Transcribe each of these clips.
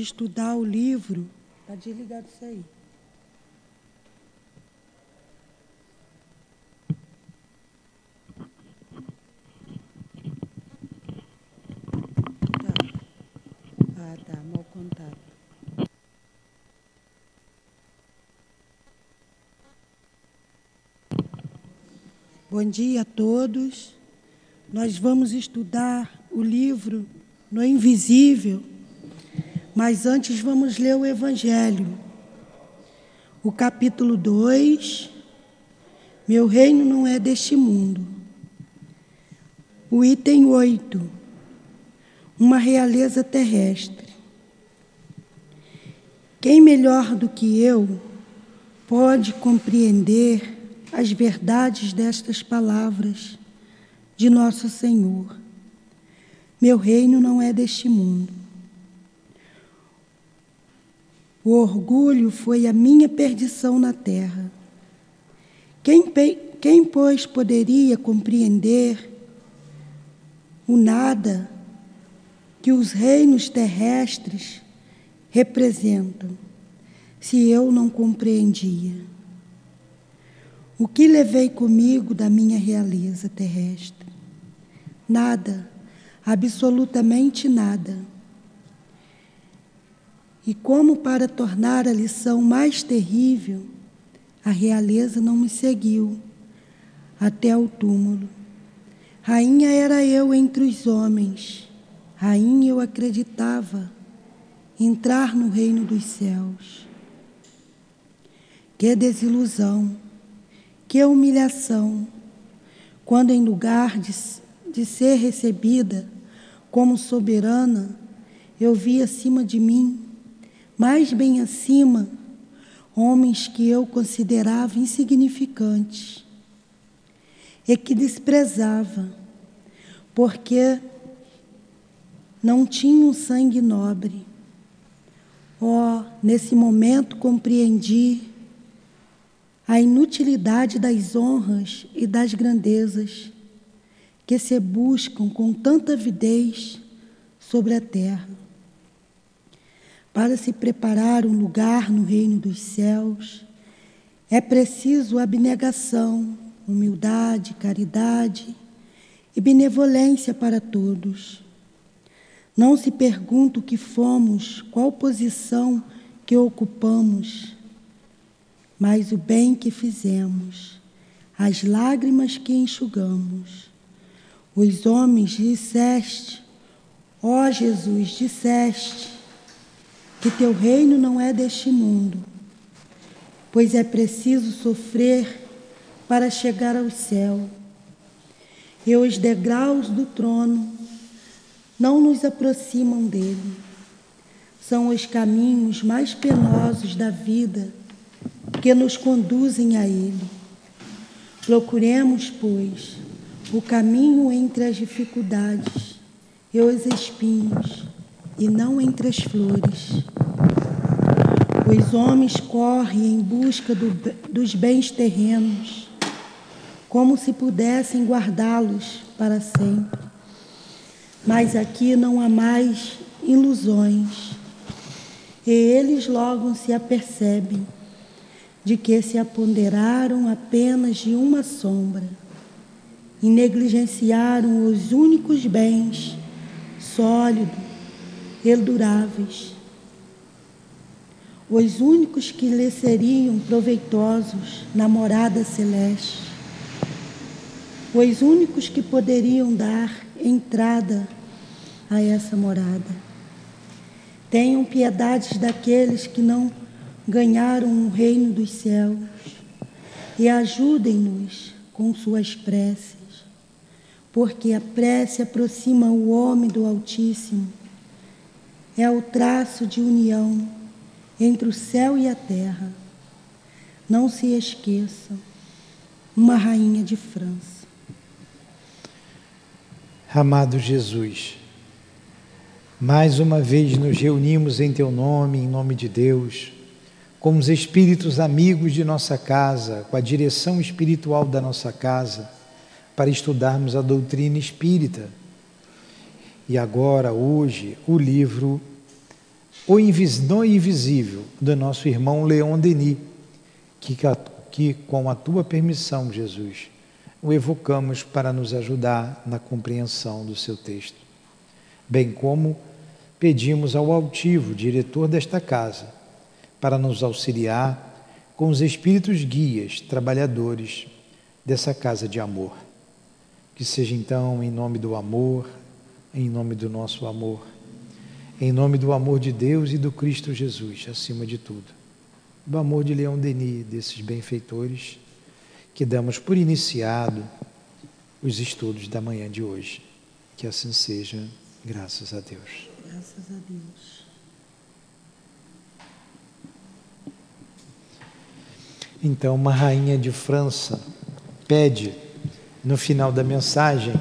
estudar o livro. Está desligado isso aí. Tá. Ah, tá. Mal contato. Bom dia a todos. Nós vamos estudar o livro No Invisível, mas antes vamos ler o Evangelho. O capítulo 2, Meu reino não é deste mundo. O item 8, Uma realeza terrestre. Quem melhor do que eu pode compreender as verdades destas palavras de Nosso Senhor? Meu reino não é deste mundo. O orgulho foi a minha perdição na terra. Quem, quem, pois, poderia compreender o nada que os reinos terrestres representam, se eu não compreendia? O que levei comigo da minha realeza terrestre? Nada absolutamente nada. E como para tornar a lição mais terrível, a realeza não me seguiu até o túmulo. Rainha era eu entre os homens, rainha eu acreditava entrar no reino dos céus. Que desilusão, que humilhação, quando em lugar de, de ser recebida como soberana, eu vi acima de mim, mais bem acima, homens que eu considerava insignificantes e que desprezava, porque não tinham sangue nobre. Oh, nesse momento compreendi a inutilidade das honras e das grandezas que se buscam com tanta avidez sobre a terra. Para se preparar um lugar no reino dos céus, é preciso abnegação, humildade, caridade e benevolência para todos. Não se pergunta o que fomos, qual posição que ocupamos, mas o bem que fizemos, as lágrimas que enxugamos os homens disseste, ó Jesus, disseste que teu reino não é deste mundo, pois é preciso sofrer para chegar ao céu. E os degraus do trono não nos aproximam dele. São os caminhos mais penosos da vida que nos conduzem a ele. Procuremos, pois, o caminho entre as dificuldades e os espinhos, e não entre as flores. Os homens correm em busca do, dos bens terrenos, como se pudessem guardá-los para sempre. Mas aqui não há mais ilusões, e eles logo se apercebem de que se apoderaram apenas de uma sombra e negligenciaram os únicos bens sólidos e duráveis, os únicos que lhe seriam proveitosos na morada celeste, os únicos que poderiam dar entrada a essa morada. Tenham piedade daqueles que não ganharam o reino dos céus e ajudem-nos com suas preces porque a prece aproxima o homem do Altíssimo. É o traço de união entre o céu e a terra. Não se esqueçam, uma rainha de França. Amado Jesus, mais uma vez nos reunimos em Teu nome, em nome de Deus, como os espíritos amigos de nossa casa, com a direção espiritual da nossa casa para estudarmos a doutrina espírita. E agora, hoje, o livro o invisível do nosso irmão Leon Denis, que, que com a tua permissão, Jesus, o evocamos para nos ajudar na compreensão do seu texto, bem como pedimos ao altivo, diretor desta casa, para nos auxiliar com os espíritos guias, trabalhadores dessa casa de amor. Que seja então em nome do amor, em nome do nosso amor, em nome do amor de Deus e do Cristo Jesus, acima de tudo. Do amor de Leão Denis, desses benfeitores, que damos por iniciado os estudos da manhã de hoje. Que assim seja, graças a Deus. Graças a Deus. Então, uma rainha de França pede, no final da mensagem,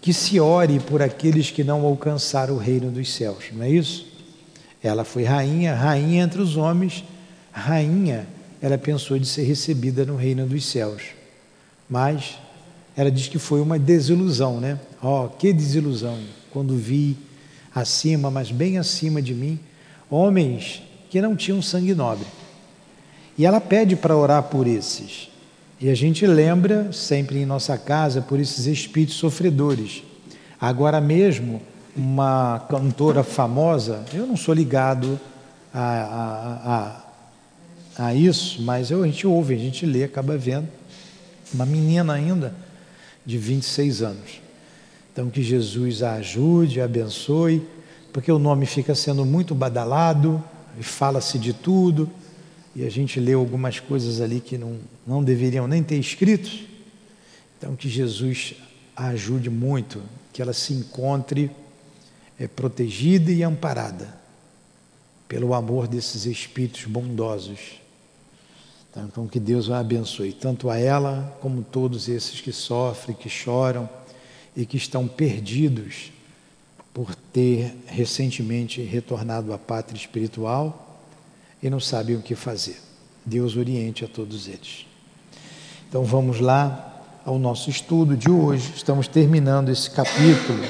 que se ore por aqueles que não alcançaram o reino dos céus, não é isso? Ela foi rainha, rainha entre os homens, rainha, ela pensou de ser recebida no reino dos céus. Mas ela diz que foi uma desilusão, né? Oh, que desilusão, quando vi acima, mas bem acima de mim, homens que não tinham sangue nobre e ela pede para orar por esses. E a gente lembra sempre em nossa casa por esses espíritos sofredores. Agora mesmo, uma cantora famosa, eu não sou ligado a, a, a, a isso, mas eu, a gente ouve, a gente lê, acaba vendo. Uma menina ainda de 26 anos. Então que Jesus a ajude, a abençoe, porque o nome fica sendo muito badalado, e fala-se de tudo e a gente leu algumas coisas ali que não, não deveriam nem ter escrito. Então, que Jesus a ajude muito, que ela se encontre é, protegida e amparada pelo amor desses espíritos bondosos. Então, então, que Deus a abençoe, tanto a ela como todos esses que sofrem, que choram e que estão perdidos por ter recentemente retornado à pátria espiritual e não sabem o que fazer. Deus oriente a todos eles. Então vamos lá ao nosso estudo de hoje. Estamos terminando esse capítulo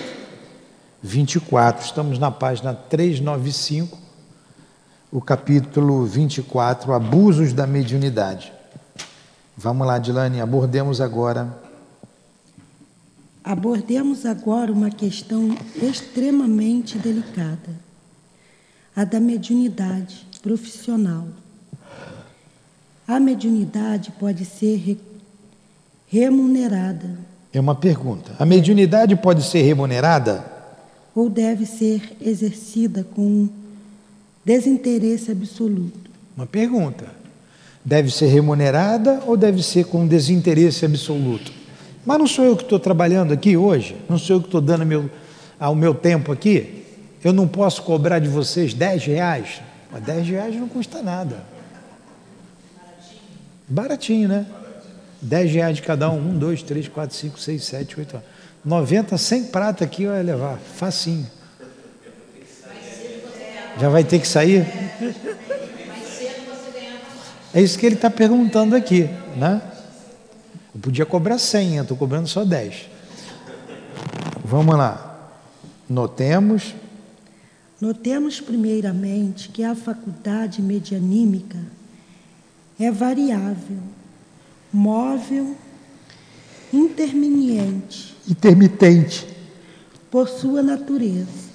24. Estamos na página 395, o capítulo 24, Abusos da Mediunidade. Vamos lá, Dilane, abordemos agora. Abordemos agora uma questão extremamente delicada, a da mediunidade profissional. A mediunidade pode ser remunerada. É uma pergunta. A mediunidade pode ser remunerada? Ou deve ser exercida com desinteresse absoluto? Uma pergunta. Deve ser remunerada ou deve ser com desinteresse absoluto? Mas não sou eu que estou trabalhando aqui hoje? Não sou eu que estou dando meu, ao meu tempo aqui? Eu não posso cobrar de vocês 10 reais? Mas 10 reais não custa nada. Baratinho, né? 10 reais de cada um. 1, 2, 3, 4, 5, 6, 7, 8, 90, 100 prata aqui vai levar. Facinho. Já vai ter que sair? É isso que ele está perguntando aqui, né? Eu podia cobrar 100, eu estou cobrando só 10. Vamos lá. Notemos Notemos primeiramente que a faculdade medianímica é variável, móvel, interminiente, intermitente por sua natureza.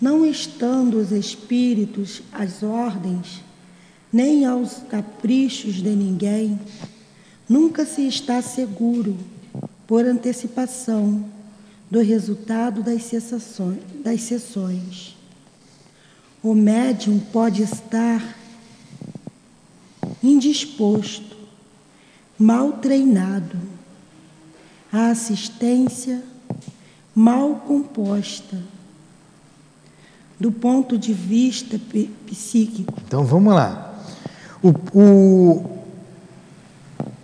Não estando os espíritos às ordens, nem aos caprichos de ninguém, nunca se está seguro, por antecipação, do resultado das, das sessões. O médium pode estar indisposto, mal treinado, a assistência mal composta, do ponto de vista psíquico. Então vamos lá. O, o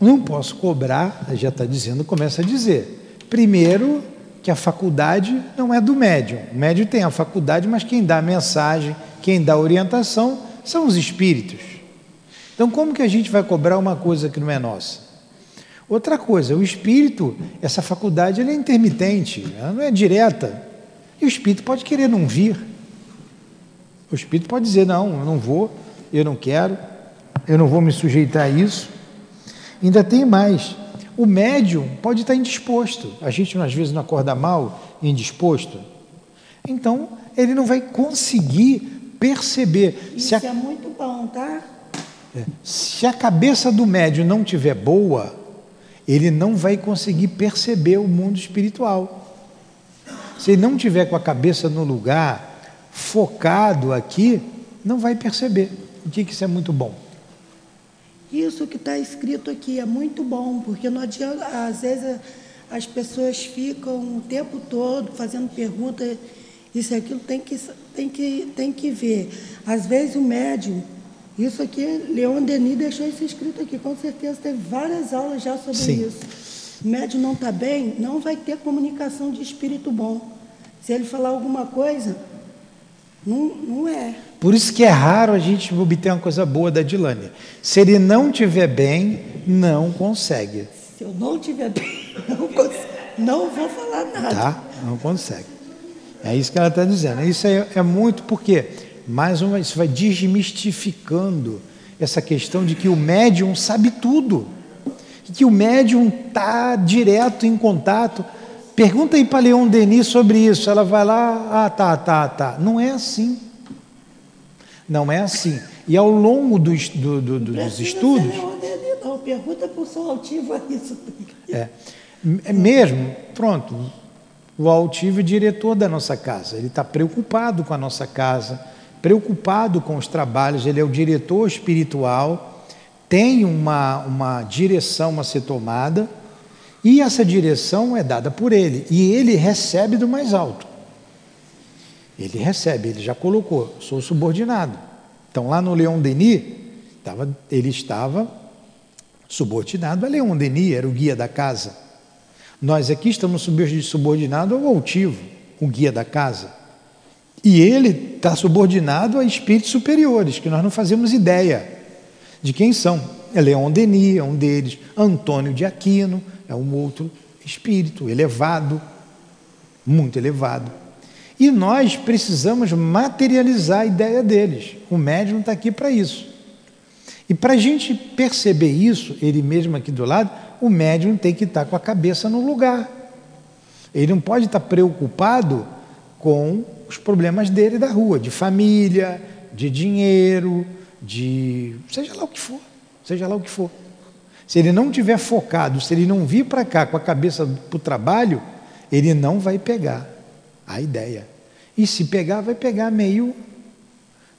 não posso cobrar, já está dizendo, começa a dizer. Primeiro, que a faculdade não é do médium. O médium tem a faculdade, mas quem dá a mensagem, quem dá a orientação são os espíritos. Então, como que a gente vai cobrar uma coisa que não é nossa? Outra coisa, o espírito, essa faculdade é intermitente, ela não é direta. E o espírito pode querer não vir. O espírito pode dizer: não, eu não vou, eu não quero, eu não vou me sujeitar a isso. Ainda tem mais. O médium pode estar indisposto. A gente às vezes não acorda mal, indisposto. Então, ele não vai conseguir perceber. Isso a... é muito bom, tá? É. Se a cabeça do médium não tiver boa, ele não vai conseguir perceber o mundo espiritual. Se ele não tiver com a cabeça no lugar, focado aqui, não vai perceber. O que, que isso é muito bom? Isso que está escrito aqui é muito bom, porque não adianta, às vezes as pessoas ficam o tempo todo fazendo perguntas, isso e aquilo, tem que, tem, que, tem que ver. Às vezes o médium, isso aqui, Leon Denis deixou isso escrito aqui, com certeza teve várias aulas já sobre Sim. isso. O médium não está bem, não vai ter comunicação de espírito bom. Se ele falar alguma coisa, não, não é. Por isso que é raro a gente obter uma coisa boa da Dilânia. Se ele não tiver bem, não consegue. Se eu não tiver bem, não, não vou falar nada. Tá? Não consegue. É isso que ela está dizendo. Isso é, é muito porque, mais uma, isso vai desmistificando essa questão de que o médium sabe tudo. Que o médium está direto em contato. Pergunta aí para Leon Denis sobre isso. Ela vai lá, ah, tá, tá, tá. Não é assim. Não é assim. E ao longo do, do, do, dos estudos. Não, pergunta para o som altivo isso. É. é mesmo, pronto. O altivo é diretor da nossa casa. Ele está preocupado com a nossa casa, preocupado com os trabalhos. Ele é o diretor espiritual, tem uma, uma direção a ser tomada e essa direção é dada por ele e ele recebe do mais alto. Ele recebe, ele já colocou, sou subordinado. Então lá no Leon Denis, tava, ele estava subordinado a Leon Denis, era o guia da casa. Nós aqui estamos subordinados ao altivo, o guia da casa. E ele está subordinado a espíritos superiores, que nós não fazemos ideia de quem são. É Leon Denis, é um deles, Antônio de Aquino, é um outro espírito elevado, muito elevado. E nós precisamos materializar a ideia deles. O médium está aqui para isso. E para a gente perceber isso, ele mesmo aqui do lado, o médium tem que estar tá com a cabeça no lugar. Ele não pode estar tá preocupado com os problemas dele da rua, de família, de dinheiro, de seja lá o que for, seja lá o que for. Se ele não tiver focado, se ele não vir para cá com a cabeça para o trabalho, ele não vai pegar a ideia. E se pegar, vai pegar meio,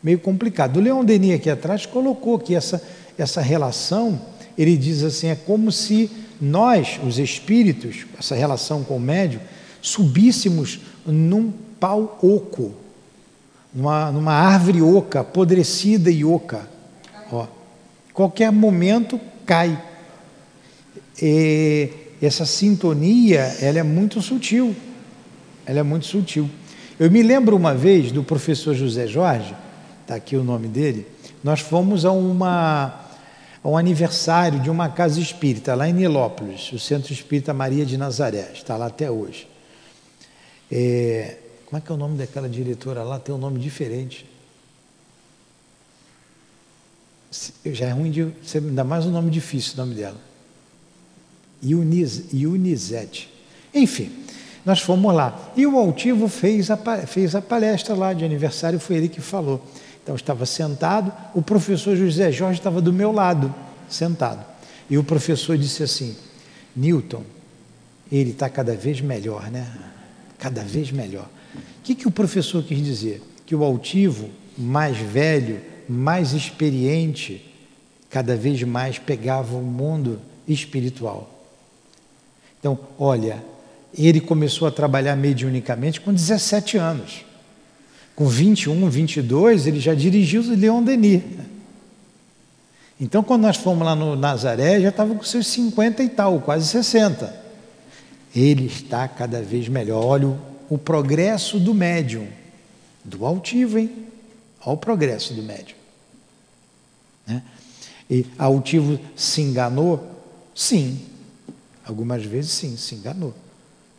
meio complicado. O Leon Denis aqui atrás colocou que essa, essa relação, ele diz assim, é como se nós, os espíritos, essa relação com o médium, subíssemos num pau oco, numa, numa árvore oca, apodrecida e oca. Ó, qualquer momento cai. E essa sintonia, ela é muito sutil. Ela é muito sutil. Eu me lembro uma vez do professor José Jorge, está aqui o nome dele, nós fomos a, uma, a um aniversário de uma casa espírita lá em Nilópolis, o Centro Espírita Maria de Nazaré, está lá até hoje. É, como é que é o nome daquela diretora lá? Tem um nome diferente. Já é ruim de. Ainda mais um nome difícil o nome dela. Ionizete. Enfim, nós fomos lá. E o altivo fez a, fez a palestra lá de aniversário, foi ele que falou. Então, eu estava sentado, o professor José Jorge estava do meu lado, sentado. E o professor disse assim: Newton, ele está cada vez melhor, né? Cada vez melhor. O que, que o professor quis dizer? Que o altivo, mais velho, mais experiente, cada vez mais pegava o mundo espiritual. Então, olha, ele começou a trabalhar mediunicamente com 17 anos. Com 21, 22, ele já dirigiu o Leon Denis. Então, quando nós fomos lá no Nazaré, já estava com seus 50 e tal, quase 60. Ele está cada vez melhor. Olha o, o progresso do médium, do altivo, hein? Olha o progresso do médium. Né? E altivo se enganou? Sim, Algumas vezes, sim, se enganou.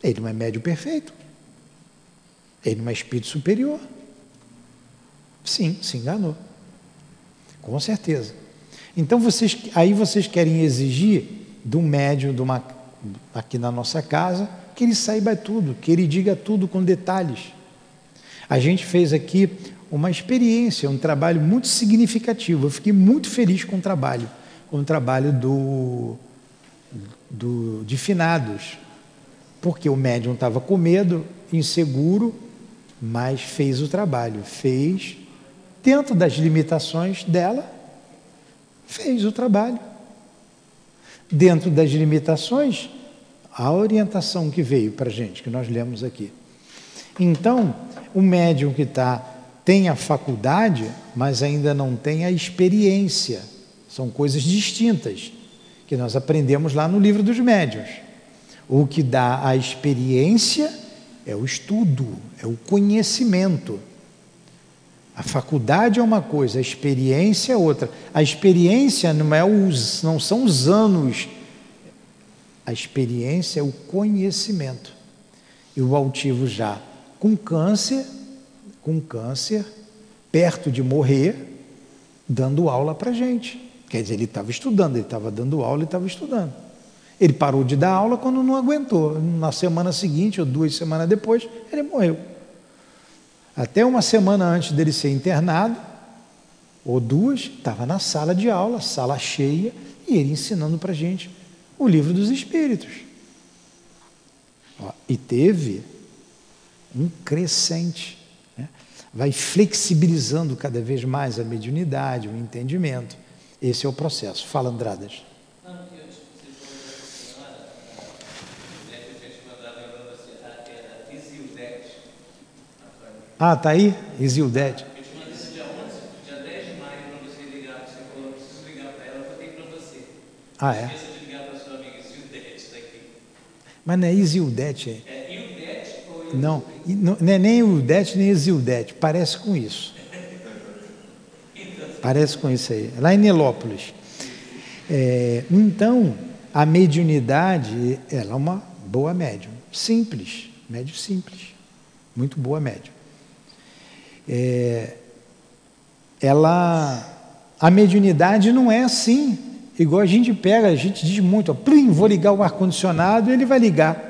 Ele não é médio perfeito. Ele não é espírito superior. Sim, se enganou. Com certeza. Então vocês, aí vocês querem exigir de um médium de uma, aqui na nossa casa que ele saiba tudo, que ele diga tudo com detalhes. A gente fez aqui uma experiência, um trabalho muito significativo. Eu fiquei muito feliz com o trabalho, com o trabalho do, do de finados, porque o médium estava com medo, inseguro, mas fez o trabalho, fez dentro das limitações dela, fez o trabalho. Dentro das limitações, a orientação que veio para a gente, que nós lemos aqui. Então, o médium que está tem a faculdade, mas ainda não tem a experiência. São coisas distintas que nós aprendemos lá no livro dos médiuns. O que dá a experiência é o estudo, é o conhecimento. A faculdade é uma coisa, a experiência é outra. A experiência não, é os, não são os anos, a experiência é o conhecimento. E o altivo já com câncer, com câncer, perto de morrer, dando aula para gente. Quer dizer, ele estava estudando, ele estava dando aula e estava estudando. Ele parou de dar aula quando não aguentou. Na semana seguinte, ou duas semanas depois, ele morreu. Até uma semana antes dele ser internado, ou duas, estava na sala de aula, sala cheia, e ele ensinando para a gente o livro dos Espíritos. E teve um crescente. Né? Vai flexibilizando cada vez mais a mediunidade, o entendimento. Esse é o processo. Fala, Andradas. Ah, tá aí? Isildete. Ah, é? Mas não é Isildete. É, Ildete ou Não, não é nem Ildete nem Isildete. Parece com isso. Parece com isso aí. Lá em Nilópolis. É, então, a mediunidade, ela é uma boa médium. Simples. Médio simples. Muito boa médium é, ela, a mediunidade não é assim, igual a gente pega, a gente diz muito, ó, plim, vou ligar o ar-condicionado, ele vai ligar.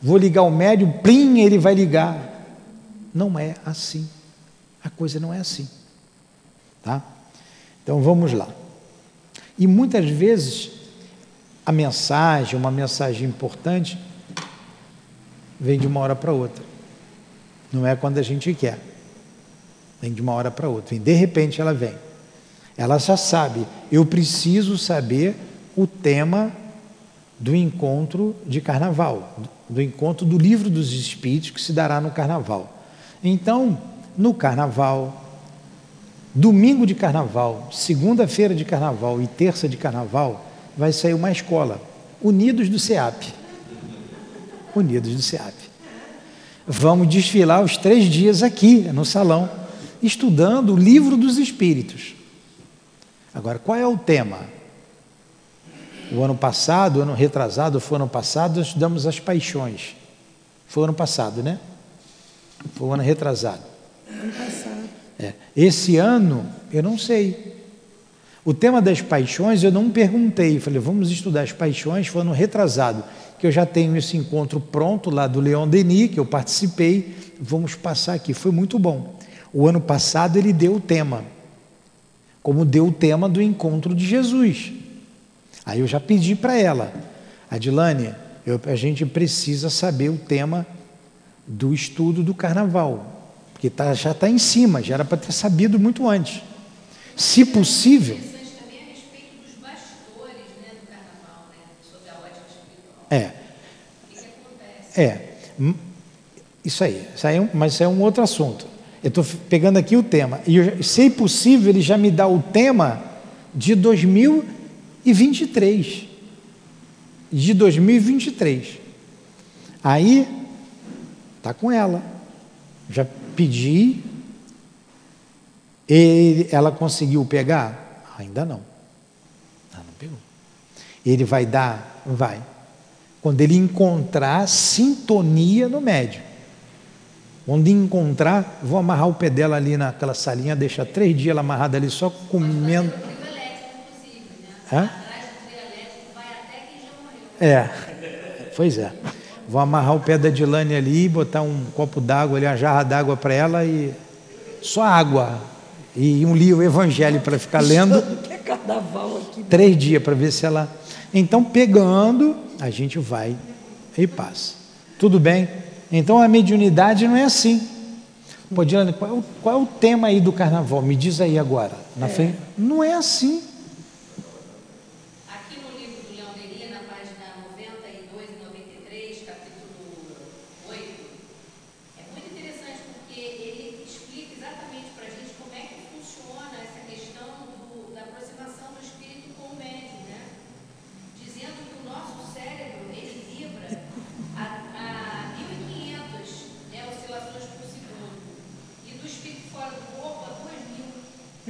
Vou ligar o médium, plim, ele vai ligar. Não é assim. A coisa não é assim. Tá? Então vamos lá. E muitas vezes a mensagem, uma mensagem importante, vem de uma hora para outra. Não é quando a gente quer. Vem de uma hora para outra. E de repente ela vem. Ela já sabe, eu preciso saber o tema do encontro de carnaval, do encontro do livro dos espíritos que se dará no carnaval. Então, no carnaval, domingo de carnaval, segunda-feira de carnaval e terça de carnaval, vai sair uma escola, Unidos do SEAP. Unidos do SEAP. Vamos desfilar os três dias aqui no salão estudando o livro dos Espíritos. Agora, qual é o tema? O ano passado, o ano retrasado, foi ano passado, nós estudamos as paixões. Foi ano passado, né? Foi ano retrasado. Ano passado. É. Esse ano, eu não sei. O tema das paixões eu não perguntei. Falei, vamos estudar as paixões, foi ano retrasado. Que eu já tenho esse encontro pronto lá do Leon Denis, que eu participei. Vamos passar aqui. Foi muito bom. O ano passado ele deu o tema, como deu o tema do encontro de Jesus. Aí eu já pedi para ela, Adilane, eu, a gente precisa saber o tema do estudo do carnaval, porque tá, já está em cima, já era para ter sabido muito antes. Se possível. É. É. Isso aí, isso aí é mas isso é um outro assunto. Eu estou pegando aqui o tema. E, se possível, ele já me dá o tema de 2023. De 2023. Aí, tá com ela. Já pedi. Ele, ela conseguiu pegar? Ainda não. Ah, não pegou. Ele vai dar? Vai. Quando ele encontrar sintonia no médio. Quando encontrar, vou amarrar o pé dela ali naquela salinha, deixar três dias ela amarrada ali só comendo. Hã? É, pois é. Vou amarrar o pé da Dilane ali, botar um copo d'água ali, uma jarra d'água para ela e só água e um livro evangelho para ficar lendo. Três dias para ver se ela. Então, pegando, a gente vai e passa. Tudo bem? Então a mediunidade não é assim. Pô, Dilane, qual, é qual, é o tema aí do carnaval? Me diz aí agora. Na é. frente. Não é assim.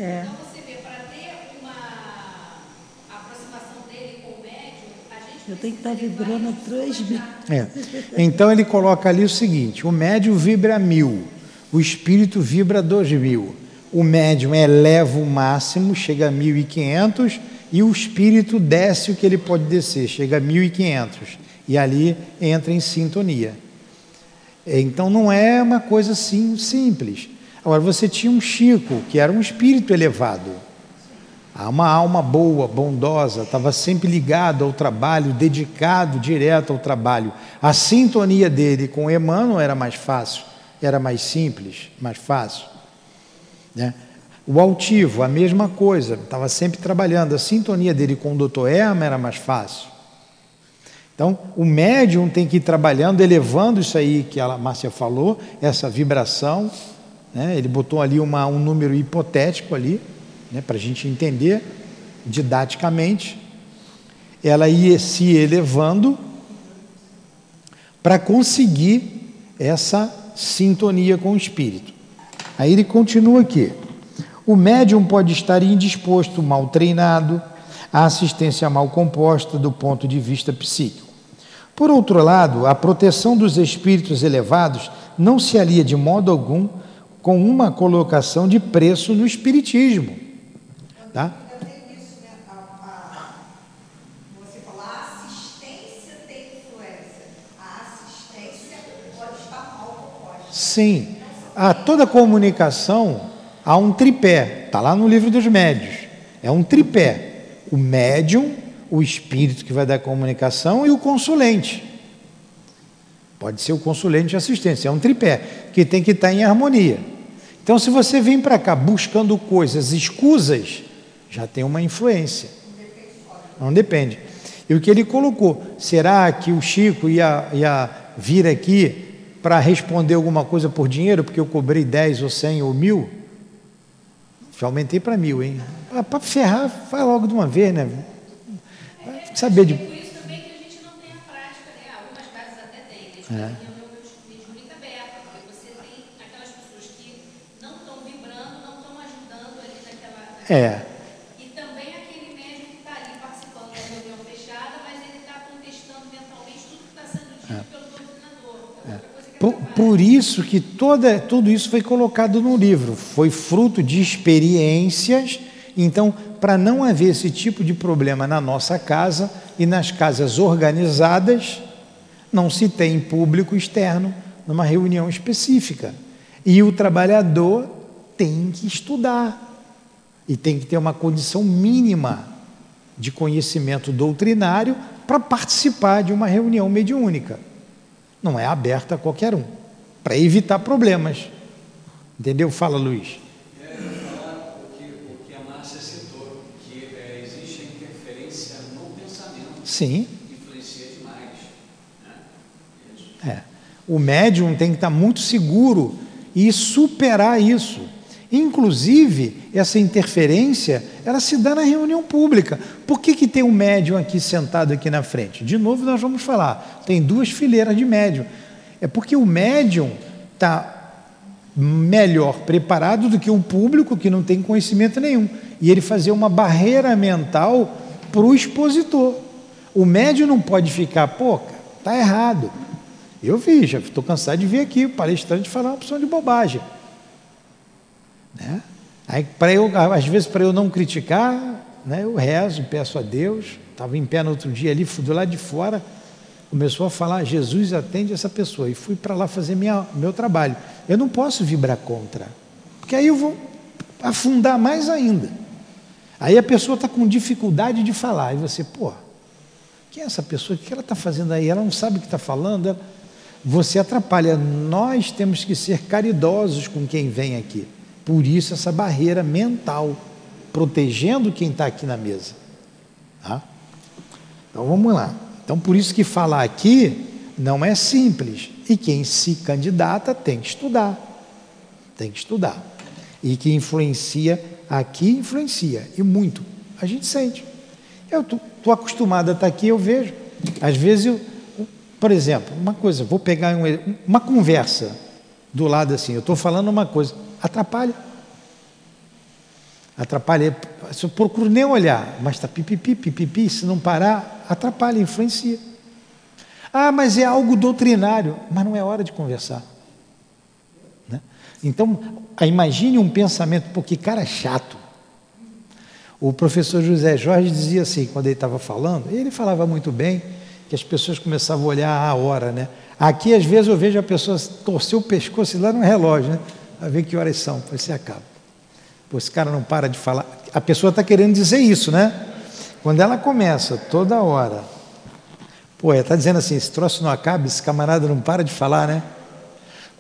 É. Então você vê, para ter uma aproximação dele com o médium, a gente Eu tenho que estar tá vibrando 3 mil. É. Então ele coloca ali o seguinte: o médium vibra mil, o espírito vibra dois mil. O médium eleva o máximo, chega a 1.500, e o espírito desce o que ele pode descer, chega a 1.500. E ali entra em sintonia. Então não é uma coisa assim simples. Agora, você tinha um Chico, que era um espírito elevado, uma alma boa, bondosa, estava sempre ligado ao trabalho, dedicado direto ao trabalho. A sintonia dele com Emmanuel era mais fácil, era mais simples, mais fácil. Né? O altivo, a mesma coisa, estava sempre trabalhando. A sintonia dele com o doutor Erma era mais fácil. Então, o médium tem que ir trabalhando, elevando isso aí que a Márcia falou, essa vibração, né? Ele botou ali uma, um número hipotético ali, né? para a gente entender didaticamente. Ela ia se elevando para conseguir essa sintonia com o espírito. Aí ele continua aqui. O médium pode estar indisposto, mal treinado, a assistência mal composta do ponto de vista psíquico. Por outro lado, a proteção dos espíritos elevados não se alia de modo algum com uma colocação de preço no Espiritismo. Tá? Sim, a toda comunicação há um tripé, está lá no livro dos médios. É um tripé: o médium, o espírito que vai dar comunicação e o consulente. Pode ser o consulente de assistência, é um tripé que tem que estar em harmonia. Então, se você vem para cá buscando coisas escusas, já tem uma influência. Não depende. E o que ele colocou, será que o Chico ia, ia vir aqui para responder alguma coisa por dinheiro, porque eu cobrei 10 ou 100 ou mil? Já aumentei para mil, hein? Para ferrar, vai logo de uma vez, né? saber de. Por isso também que a gente não tem a prática, né? Algumas casas até têm. É. É. E também aquele médico que está ali participando da reunião fechada, mas ele está contestando mentalmente tudo que está sendo dito é. pelo doutrinador. É. Por, por, isso que toda, tudo isso foi colocado no livro, foi fruto de experiências. Então, para não haver esse tipo de problema na nossa casa e nas casas organizadas, não se tem público externo numa reunião específica. E o trabalhador tem que estudar e tem que ter uma condição mínima de conhecimento doutrinário para participar de uma reunião mediúnica. Não é aberta a qualquer um, para evitar problemas. Entendeu? Fala, Luiz. Sim. Influencia demais. Né? É. O médium tem que estar muito seguro e superar isso. Inclusive, essa interferência, ela se dá na reunião pública. Por que, que tem um médium aqui sentado aqui na frente? De novo, nós vamos falar. Tem duas fileiras de médium. É porque o médium está melhor preparado do que o público que não tem conhecimento nenhum. E ele fazer uma barreira mental para o expositor. O médium não pode ficar, pô, está errado. Eu vi, já estou cansado de ver aqui o palestrante falar uma opção de bobagem. Né? Aí, para eu, às vezes, para eu não criticar, né, eu rezo, peço a Deus. Estava em pé no outro dia ali, do lado de fora, começou a falar: Jesus atende essa pessoa. E fui para lá fazer minha, meu trabalho. Eu não posso vibrar contra, porque aí eu vou afundar mais ainda. Aí a pessoa está com dificuldade de falar. E você, pô, quem é essa pessoa? O que ela está fazendo aí? Ela não sabe o que está falando. Ela... Você atrapalha. Nós temos que ser caridosos com quem vem aqui. Por isso, essa barreira mental, protegendo quem está aqui na mesa. Tá? Então vamos lá. Então, por isso que falar aqui não é simples. E quem se candidata tem que estudar. Tem que estudar. E que influencia Aqui influencia, e muito. A gente sente. Eu estou acostumado a estar aqui, eu vejo. Às vezes, eu, por exemplo, uma coisa, vou pegar um, uma conversa do lado assim, eu estou falando uma coisa, atrapalha. Atrapalha. Se eu procuro nem olhar, mas está pipipi, pipipi, se não parar, atrapalha, influencia. Ah, mas é algo doutrinário, mas não é hora de conversar. Então, imagine um pensamento, porque cara chato. O professor José Jorge dizia assim, quando ele estava falando, ele falava muito bem, que as pessoas começavam a olhar a hora, né? Aqui, às vezes, eu vejo a pessoa torcer o pescoço lá no relógio, né? A ver que horas são, depois se acaba. Pô, esse cara não para de falar. A pessoa está querendo dizer isso, né? Quando ela começa toda hora, pô, está dizendo assim: esse troço não acaba, esse camarada não para de falar, né?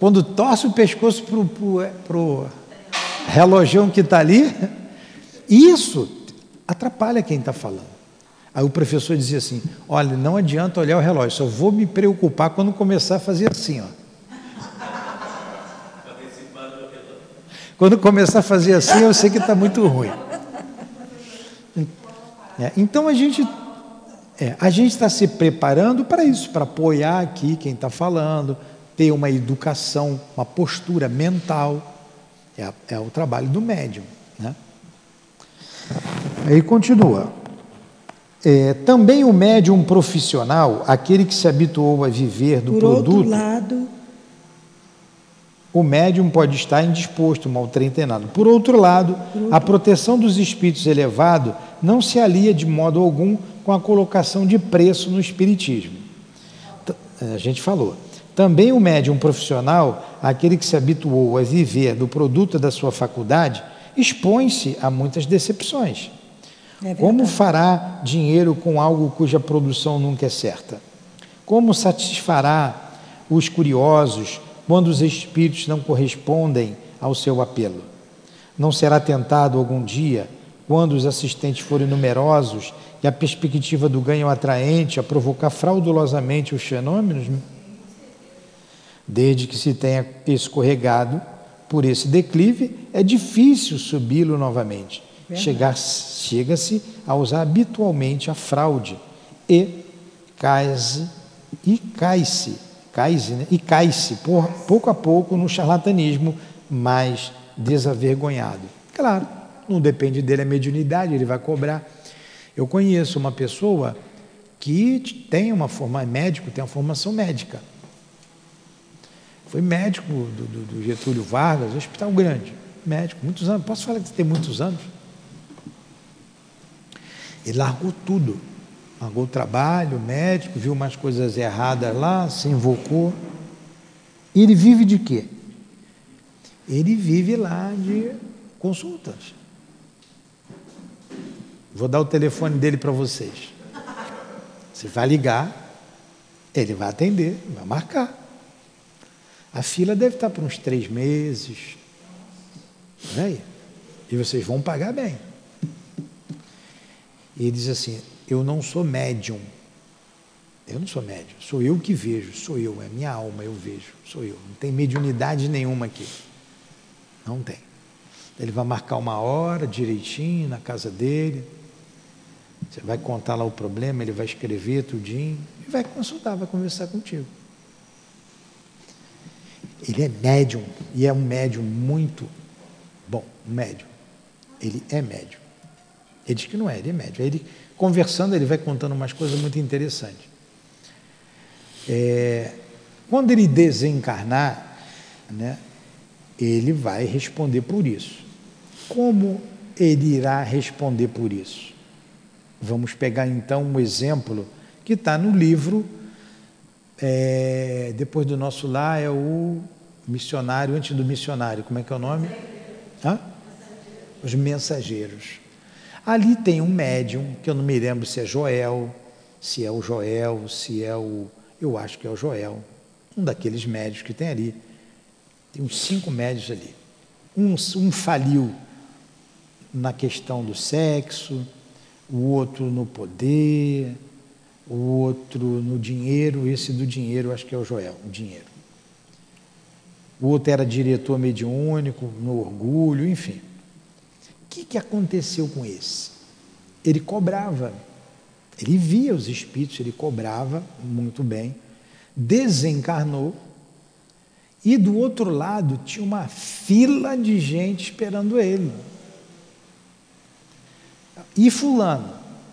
Quando torce o pescoço para o relojão que está ali, isso atrapalha quem está falando. Aí o professor dizia assim: olha, não adianta olhar o relógio, só vou me preocupar quando começar a fazer assim, ó. Quando começar a fazer assim, eu sei que está muito ruim. É, então a gente é, a gente está se preparando para isso, para apoiar aqui quem está falando, ter uma educação, uma postura mental. É, é o trabalho do médium. Né? Aí continua. É, também o médium profissional, aquele que se habituou a viver do Por produto. Outro lado, o médium pode estar indisposto, mal treinado. Por outro lado, a proteção dos espíritos elevado não se alia de modo algum com a colocação de preço no espiritismo. A gente falou. Também o médium profissional, aquele que se habituou a viver do produto da sua faculdade, expõe-se a muitas decepções. É Como fará dinheiro com algo cuja produção nunca é certa? Como satisfará os curiosos quando os espíritos não correspondem ao seu apelo? Não será tentado algum dia, quando os assistentes forem numerosos e a perspectiva do ganho atraente a provocar fraudulosamente os fenômenos? Desde que se tenha escorregado por esse declive, é difícil subi-lo novamente. Chega-se a usar habitualmente a fraude e cai-se e cai-se, cai-se, né? e cai-se pouco a pouco no charlatanismo mais desavergonhado. Claro, não depende dele a mediunidade, ele vai cobrar. Eu conheço uma pessoa que tem uma formação médico, tem uma formação médica foi médico do, do, do Getúlio Vargas, hospital grande, médico, muitos anos. Posso falar que tem muitos anos? Ele largou tudo. Largou o trabalho, médico, viu umas coisas erradas lá, se invocou. E ele vive de quê? Ele vive lá de consultas. Vou dar o telefone dele para vocês. Você vai ligar, ele vai atender, vai marcar. A fila deve estar por uns três meses. Né? E vocês vão pagar bem. E ele diz assim: Eu não sou médium. Eu não sou médium, sou eu que vejo, sou eu, é minha alma, eu vejo, sou eu. Não tem mediunidade nenhuma aqui. Não tem. Ele vai marcar uma hora direitinho na casa dele. Você vai contar lá o problema, ele vai escrever tudinho e vai consultar, vai conversar contigo. Ele é médium e é um médium muito bom, um médium. Ele é médium. Ele diz que não é, ele é médium. Ele, conversando, ele vai contando umas coisas muito interessantes. É, Quando ele desencarnar, né, ele vai responder por isso. Como ele irá responder por isso? Vamos pegar então um exemplo que está no livro, é, depois do nosso lá, é o missionário, antes do missionário, como é que é o nome? Hã? Os mensageiros. Ali tem um médium, que eu não me lembro se é Joel, se é o Joel, se é o. Eu acho que é o Joel, um daqueles médios que tem ali. Tem uns cinco médios ali. Um, um faliu na questão do sexo, o outro no poder, o outro no dinheiro, esse do dinheiro acho que é o Joel, o dinheiro. O outro era diretor mediúnico, no orgulho, enfim. Que, que aconteceu com esse? Ele cobrava, ele via os espíritos, ele cobrava muito bem, desencarnou, e do outro lado tinha uma fila de gente esperando ele. E Fulano,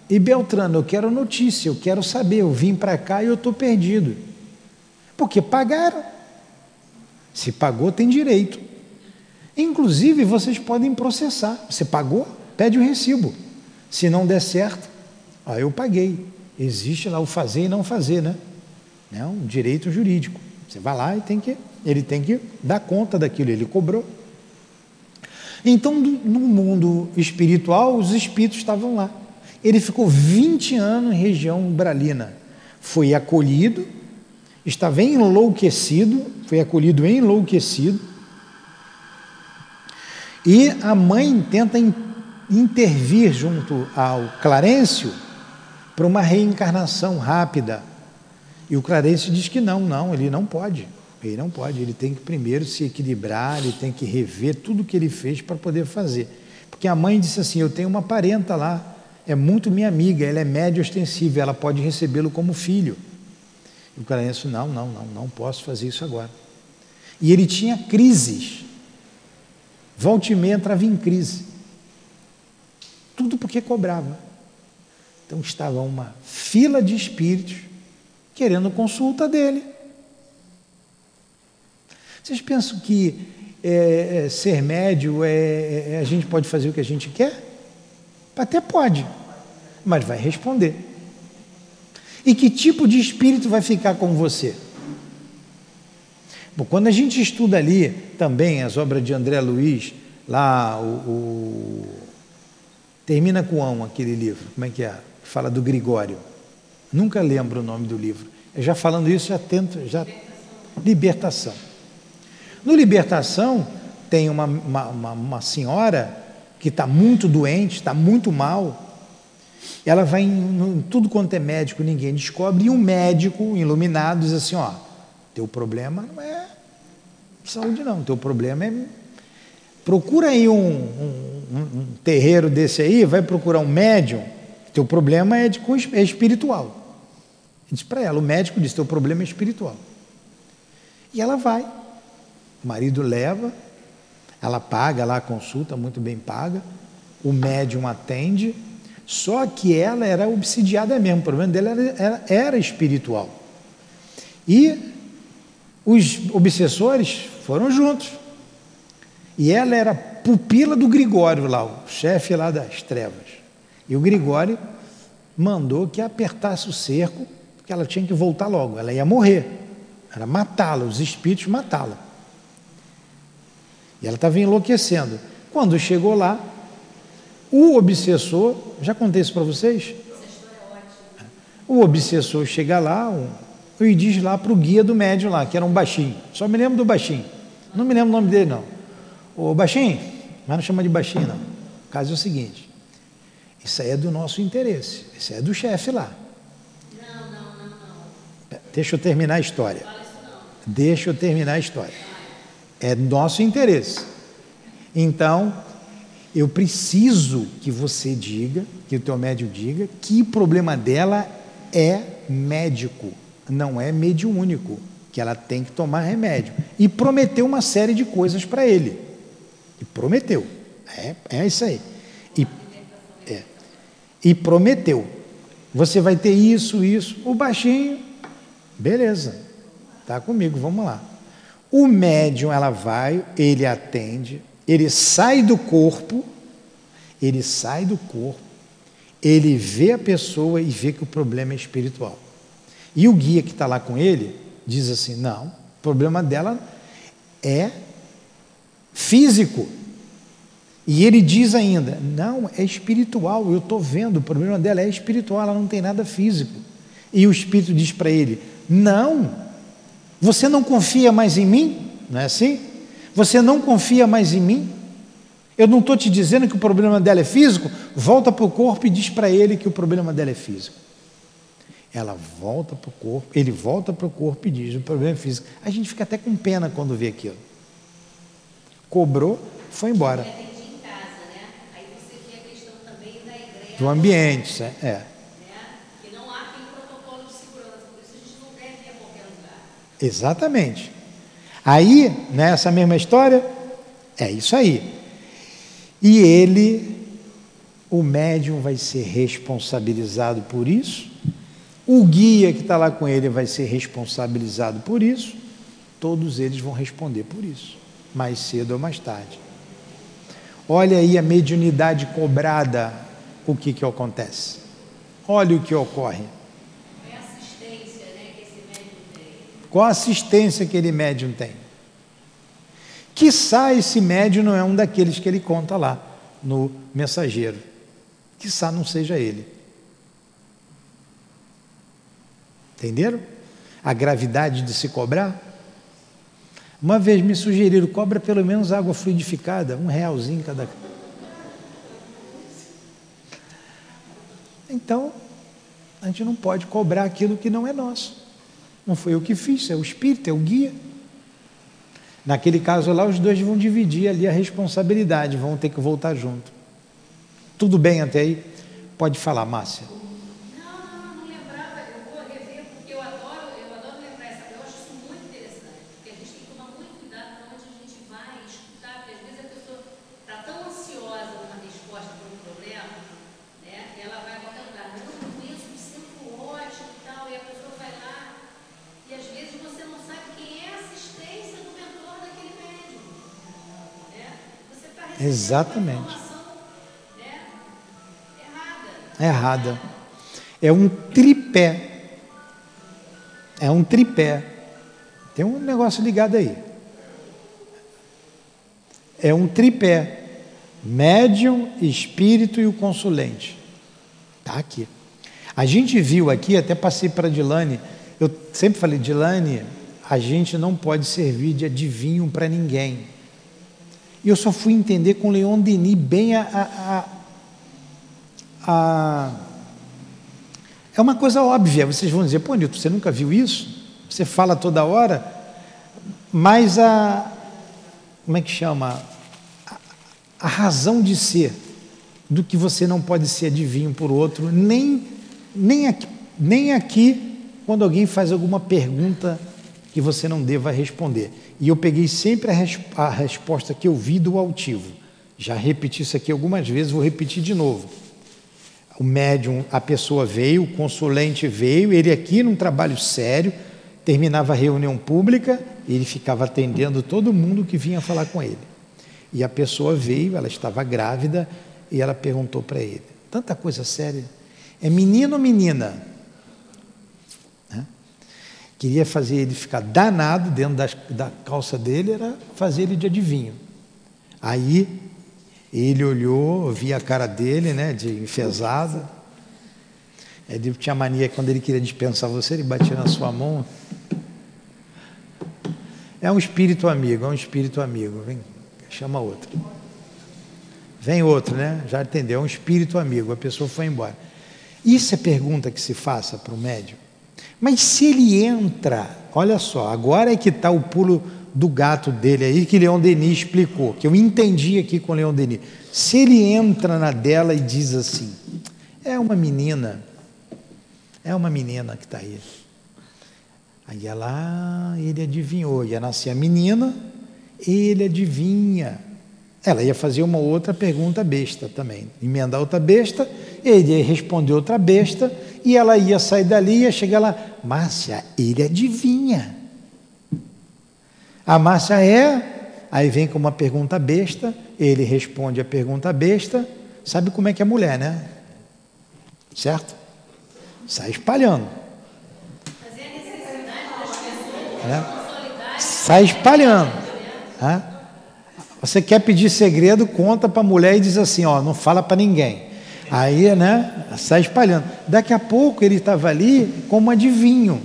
e Beltrano, eu quero notícia, eu quero saber, eu vim para cá e eu estou perdido. Porque pagaram. Se pagou, tem direito. Inclusive, vocês podem processar. Você pagou? Pede o recibo. Se não der certo, ó, eu paguei. Existe lá o fazer e não fazer, né? É um direito jurídico. Você vai lá e tem que, ele tem que dar conta daquilo, ele cobrou. Então, no mundo espiritual, os espíritos estavam lá. Ele ficou 20 anos em região umbralina. Foi acolhido, estava enlouquecido, foi acolhido enlouquecido. E a mãe tenta intervir junto ao Clarencio para uma reencarnação rápida. E o Clarencio diz que não, não, ele não pode. Ele não pode, ele tem que primeiro se equilibrar, ele tem que rever tudo que ele fez para poder fazer. Porque a mãe disse assim: Eu tenho uma parenta lá, é muito minha amiga, ela é média ostensiva, ela pode recebê-lo como filho. E o disse: Não, não, não, não posso fazer isso agora. E ele tinha crises. Volte e meia entrava em crise. Tudo porque cobrava. Então estava uma fila de espíritos querendo consulta dele. Vocês pensam que é, é, ser médio é, é, a gente pode fazer o que a gente quer? Até pode, mas vai responder. E que tipo de espírito vai ficar com você? Bom, quando a gente estuda ali também as obras de André Luiz, lá o, o termina com um aquele livro, como é que é? Fala do Gregório. Nunca lembro o nome do livro. Eu já falando isso, já tento, já libertação. No Libertação, tem uma, uma, uma, uma senhora que está muito doente, está muito mal. Ela vai em, em, tudo quanto é médico, ninguém descobre, e um médico iluminado diz assim: ó, teu problema não é saúde, não, teu problema é. Procura aí um, um, um terreiro desse aí, vai procurar um médium, teu problema é, de, é espiritual. Diz para ela, o médico diz: teu problema é espiritual. E ela vai. O marido leva, ela paga lá a consulta, muito bem paga, o médium atende, só que ela era obsidiada mesmo, o problema dela era, era, era espiritual. E os obsessores foram juntos. E ela era pupila do Gregório lá, o chefe lá das trevas. E o Gregório mandou que apertasse o cerco, porque ela tinha que voltar logo, ela ia morrer. Era matá-la, os espíritos matá-la. E ela estava enlouquecendo. Quando chegou lá, o obsessor, já contei isso para vocês? O obsessor chega lá um, e diz lá para o guia do médium lá, que era um baixinho. Só me lembro do baixinho. Não me lembro o nome dele, não. O baixinho, mas não chama de baixinho, não. O caso é o seguinte: isso aí é do nosso interesse. Isso aí é do chefe lá. Não, não, não, não. Deixa eu terminar a história. Deixa eu terminar a história. É nosso interesse. Então, eu preciso que você diga, que o teu médico diga, que o problema dela é médico, não é mediúnico, que ela tem que tomar remédio. E prometeu uma série de coisas para ele. E prometeu. É, é isso aí. E, é, e prometeu. Você vai ter isso, isso. O baixinho, beleza. Tá comigo, vamos lá. O médium, ela vai, ele atende, ele sai do corpo, ele sai do corpo, ele vê a pessoa e vê que o problema é espiritual. E o guia que está lá com ele diz assim: não, o problema dela é físico. E ele diz ainda: não, é espiritual, eu estou vendo, o problema dela é espiritual, ela não tem nada físico. E o espírito diz para ele: não, você não confia mais em mim? Não é assim? Você não confia mais em mim? Eu não estou te dizendo que o problema dela é físico? Volta para o corpo e diz para ele que o problema dela é físico. Ela volta para o corpo, ele volta para o corpo e diz: o problema é físico. A gente fica até com pena quando vê aquilo. Cobrou, foi embora. do ambiente, é. é. Que não há protocolo de segurança, por isso a gente não deve ir a qualquer lugar. Exatamente. Aí, nessa mesma história, é isso aí. E ele, o médium, vai ser responsabilizado por isso, o guia que está lá com ele vai ser responsabilizado por isso, todos eles vão responder por isso, mais cedo ou mais tarde. Olha aí a mediunidade cobrada o que, que acontece. Olha o que ocorre. Qual a assistência né, que esse médium tem? Qual a assistência que ele médium tem? Quiçá esse médium não é um daqueles que ele conta lá no mensageiro. Quiçá não seja ele. Entenderam? A gravidade de se cobrar? Uma vez me sugeriram, cobra pelo menos água fluidificada, um realzinho cada. Então, a gente não pode cobrar aquilo que não é nosso. Não foi eu que fiz, é o Espírito, é o guia. Naquele caso lá, os dois vão dividir ali a responsabilidade, vão ter que voltar junto. Tudo bem até aí? Pode falar, Márcia. Exatamente. Errada. É um tripé. É um tripé. Tem um negócio ligado aí. É um tripé. Médium, espírito e o consulente. Está aqui. A gente viu aqui, até passei para Dilane, eu sempre falei, Dilane, a gente não pode servir de adivinho para ninguém. E eu só fui entender com Leon Denis bem a, a, a, É uma coisa óbvia, vocês vão dizer, pô, Nilton, você nunca viu isso? Você fala toda hora, mas a. Como é que chama? A, a razão de ser do que você não pode ser adivinho por outro, nem, nem, aqui, nem aqui, quando alguém faz alguma pergunta que você não deva responder. E eu peguei sempre a, resp a resposta que eu vi do altivo. Já repeti isso aqui algumas vezes, vou repetir de novo. O médium, a pessoa veio, o consulente veio, ele aqui num trabalho sério, terminava a reunião pública, ele ficava atendendo todo mundo que vinha falar com ele. E a pessoa veio, ela estava grávida, e ela perguntou para ele: tanta coisa séria, é menino ou menina? Queria fazer ele ficar danado dentro das, da calça dele, era fazer ele de adivinho. Aí ele olhou, via a cara dele, né, de enfesada. Ele tinha mania quando ele queria dispensar você, ele batia na sua mão. É um espírito amigo, é um espírito amigo. Vem, chama outro. Vem outro, né? Já entendeu, é um espírito amigo. A pessoa foi embora. Isso é pergunta que se faça para o médium. Mas se ele entra, olha só, agora é que está o pulo do gato dele aí, que Leon Denis explicou, que eu entendi aqui com Leon Denis. Se ele entra na dela e diz assim: é uma menina, é uma menina que está aí. Aí ela, ele adivinhou, ia nascer a menina, ele adivinha. Ela ia fazer uma outra pergunta besta também, emendar outra besta, ele ia responder outra besta, e ela ia sair dali, ia chegar lá, Márcia, ele adivinha. A Márcia é, aí vem com uma pergunta besta, ele responde a pergunta besta. Sabe como é que é mulher, né? Certo? Sai espalhando. É. Sai espalhando. É. Você quer pedir segredo, conta para a mulher e diz assim, ó, não fala para ninguém. Aí, né, sai espalhando. Daqui a pouco ele estava ali como adivinho.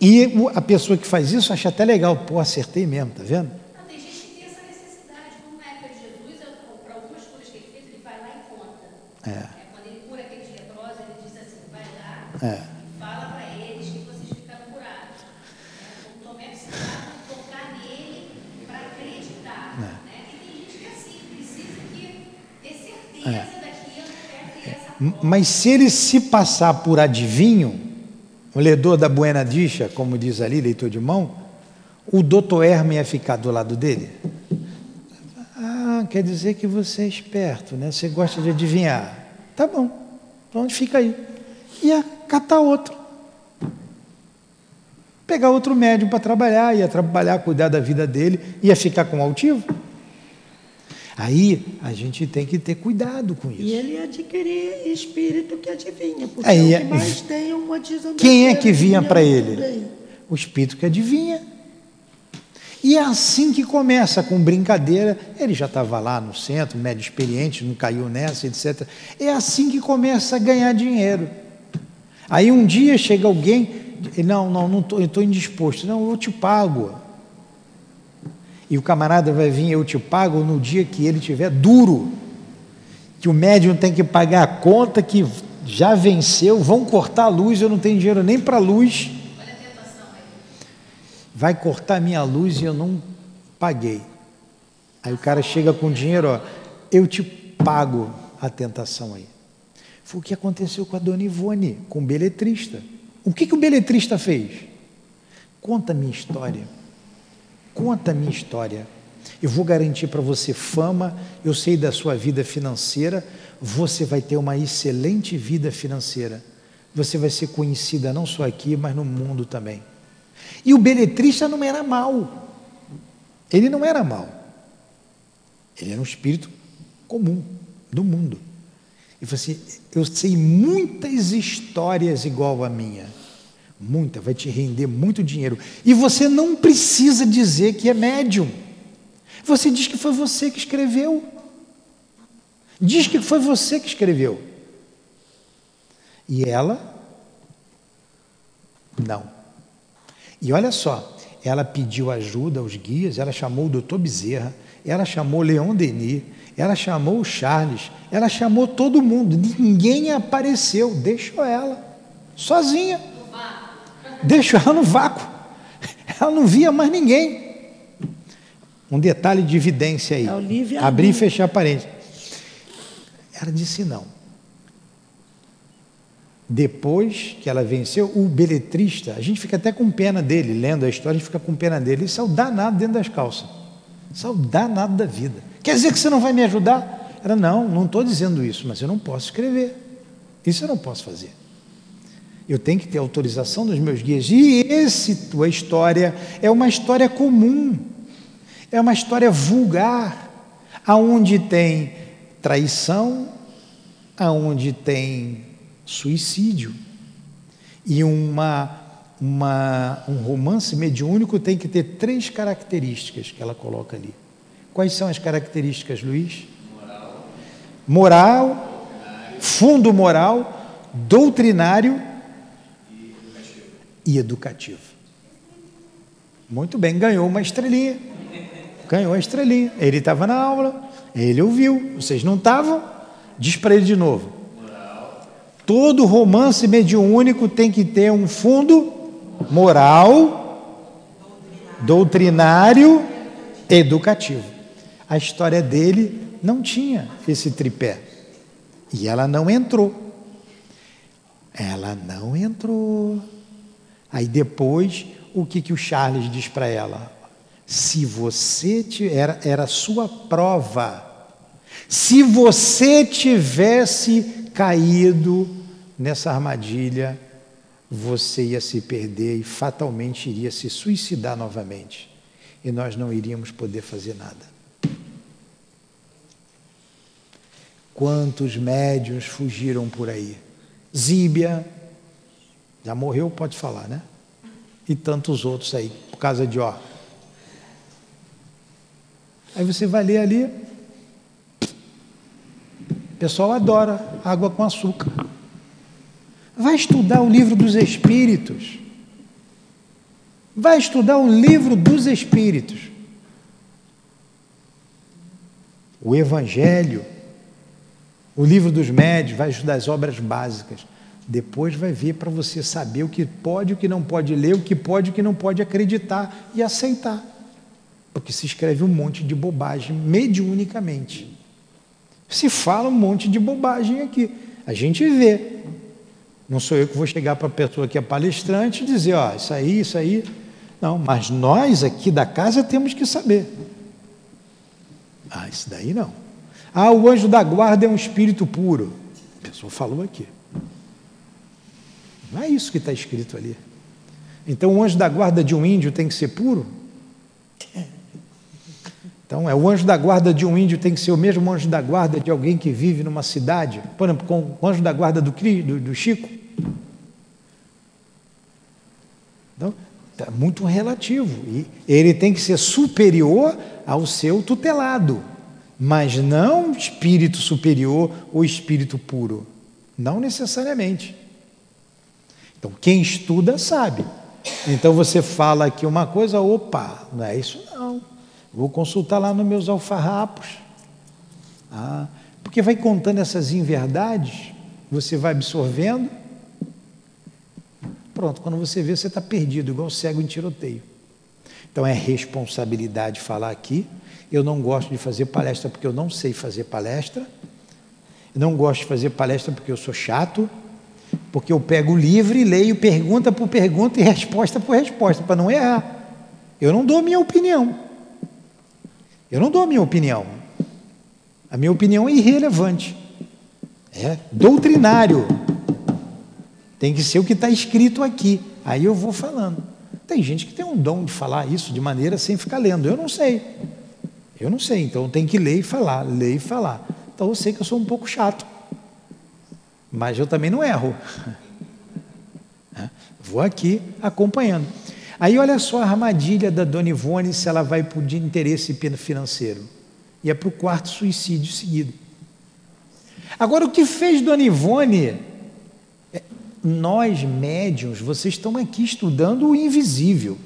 E a pessoa que faz isso acha até legal, pô, acertei mesmo, tá vendo? Não, tem gente que tem essa necessidade, como na época de Jesus, para algumas curas que ele fez, ele vai lá e conta. É. É, quando ele cura aqueles leprosos, ele diz assim, vai lá É. e fala para eles que vocês ficaram curados. É, como Tomé precisava tocar nele para acreditar. É. Né? E tem gente que é assim, precisa que M- Mas se ele se passar por adivinho, o ledor da Buena Dicha, como diz ali, leitor de mão, o doutor Hermes ia ficar do lado dele? Ah, quer dizer que você é esperto, né? Você gosta de adivinhar. Tá bom, então fica aí. Ia catar outro. Pegar outro médium para trabalhar, ia trabalhar, cuidar da vida dele, ia ficar com altivo. Aí a gente tem que ter cuidado com isso. E ele adquirir espírito que adivinha, porque Aí é é- que mais tem uma desambição. Quem é que vinha para ele? O espírito que adivinha. E é assim que começa, com brincadeira. Ele já estava lá no centro, médio experiente, não caiu nessa, etc. É assim que começa a ganhar dinheiro. Aí um dia chega alguém, não, não, não tô, eu estou indisposto. Não, eu te pago. E o camarada vai vir, eu te pago no dia que ele tiver duro. Que o médium tem que pagar a conta que já venceu, vão cortar a luz, eu não tenho dinheiro nem para luz. Vai cortar minha luz e eu não paguei. Aí o cara chega com dinheiro, ó, eu te pago a tentação aí. Foi o que aconteceu com a dona Ivone, com o beletrista. O que, que o beletrista fez? Conta a minha história. Conta a minha história. Eu vou garantir para você fama, eu sei da sua vida financeira, você vai ter uma excelente vida financeira. Você vai ser conhecida não só aqui, mas no mundo também. E o beletrista não era mau. Ele não era mau. Ele era um espírito comum do mundo. E falou assim: Eu sei muitas histórias igual a minha. Muita, vai te render muito dinheiro. E você não precisa dizer que é médium. Você diz que foi você que escreveu. Diz que foi você que escreveu. E ela? Não. E olha só, ela pediu ajuda aos guias, ela chamou o doutor Bezerra, ela chamou Leon Denis, ela chamou o Charles, ela chamou todo mundo, ninguém apareceu, deixou ela, sozinha. Deixou ela no vácuo. Ela não via mais ninguém. Um detalhe de evidência aí. É Abrir e fechar parênteses. Ela disse não. Depois que ela venceu, o beletrista, a gente fica até com pena dele, lendo a história, a gente fica com pena dele. Isso é o danado dentro das calças. Isso é o danado da vida. Quer dizer que você não vai me ajudar? Ela, não, não estou dizendo isso, mas eu não posso escrever. Isso eu não posso fazer. Eu tenho que ter autorização dos meus guias. E esse tua história é uma história comum, é uma história vulgar, aonde tem traição, aonde tem suicídio. E uma, uma, um romance mediúnico tem que ter três características que ela coloca ali. Quais são as características, Luiz? Moral, fundo moral, doutrinário e educativo. Muito bem, ganhou uma estrelinha. Ganhou a estrelinha. Ele estava na aula, ele ouviu. Vocês não estavam? Diz para ele de novo. Todo romance mediúnico tem que ter um fundo moral, doutrinário, educativo. A história dele não tinha esse tripé. E ela não entrou. Ela não entrou. Aí depois, o que, que o Charles diz para ela? Se você tiver, era, era sua prova. Se você tivesse caído nessa armadilha, você ia se perder e fatalmente iria se suicidar novamente. E nós não iríamos poder fazer nada. Quantos médios fugiram por aí? Zíbia, já morreu, pode falar, né? E tantos outros aí, por causa de ó. Aí você vai ler ali, o pessoal adora água com açúcar. Vai estudar o livro dos Espíritos. Vai estudar o livro dos Espíritos. O Evangelho o livro dos médios vai estudar as obras básicas. Depois vai ver para você saber o que pode e o que não pode ler, o que pode e o que não pode acreditar e aceitar. Porque se escreve um monte de bobagem mediunicamente. Se fala um monte de bobagem aqui. A gente vê. Não sou eu que vou chegar para a pessoa que é palestrante e dizer, ó, isso aí, isso aí. Não, mas nós aqui da casa temos que saber. Ah, isso daí não. Ah, o anjo da guarda é um espírito puro. A pessoa falou aqui. Não é isso que está escrito ali. Então, o anjo da guarda de um índio tem que ser puro? Então, é o anjo da guarda de um índio tem que ser o mesmo anjo da guarda de alguém que vive numa cidade? Por exemplo, com o anjo da guarda do, do, do Chico? Então, é muito relativo. E ele tem que ser superior ao seu tutelado mas não espírito superior ou espírito puro. Não necessariamente. Então, quem estuda sabe. Então você fala aqui uma coisa, opa, não é isso não. Vou consultar lá nos meus alfarrapos. Ah, porque vai contando essas inverdades, você vai absorvendo. Pronto, quando você vê, você está perdido, igual cego em tiroteio. Então é responsabilidade falar aqui, eu não gosto de fazer palestra porque eu não sei fazer palestra. Eu não gosto de fazer palestra porque eu sou chato. Porque eu pego o livro e leio pergunta por pergunta e resposta por resposta, para não errar. Eu não dou minha opinião. Eu não dou minha opinião. A minha opinião é irrelevante. É doutrinário. Tem que ser o que está escrito aqui. Aí eu vou falando. Tem gente que tem um dom de falar isso de maneira sem ficar lendo. Eu não sei. Eu não sei, então tem que ler e falar, ler e falar. Então eu sei que eu sou um pouco chato, mas eu também não erro. Vou aqui acompanhando. Aí olha só a armadilha da Dona Ivone se ela vai por interesse financeiro. E é para o quarto suicídio seguido. Agora, o que fez Dona Ivone? É, nós, médiums, vocês estão aqui estudando o invisível.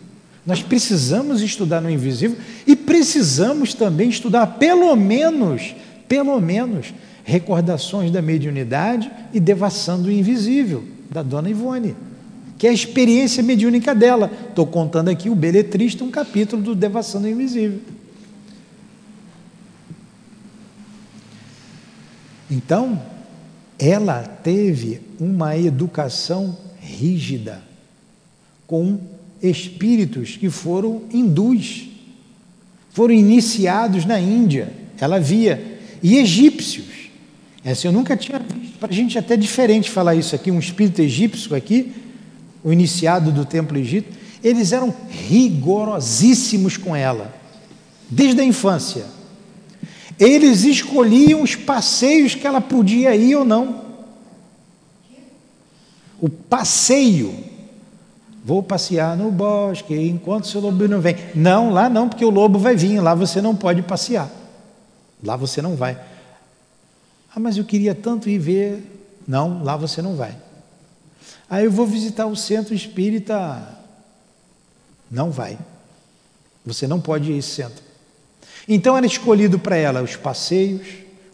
Nós precisamos estudar no invisível e precisamos também estudar pelo menos, pelo menos, recordações da mediunidade e devassando o invisível da dona Ivone, que é a experiência mediúnica dela. Estou contando aqui o Beletrista, um capítulo do Devassando o Invisível. Então, ela teve uma educação rígida, com espíritos que foram hindus, foram iniciados na Índia, ela via, e egípcios. Essa eu nunca tinha visto, para a gente é até diferente falar isso aqui, um espírito egípcio aqui, o iniciado do templo egípcio, eles eram rigorosíssimos com ela, desde a infância. Eles escolhiam os passeios que ela podia ir ou não. O passeio Vou passear no bosque enquanto seu lobo não vem. Não, lá não, porque o lobo vai vir, lá você não pode passear. Lá você não vai. Ah, mas eu queria tanto ir ver. Não, lá você não vai. Ah, eu vou visitar o centro espírita. Não vai. Você não pode ir a esse centro. Então era escolhido para ela os passeios,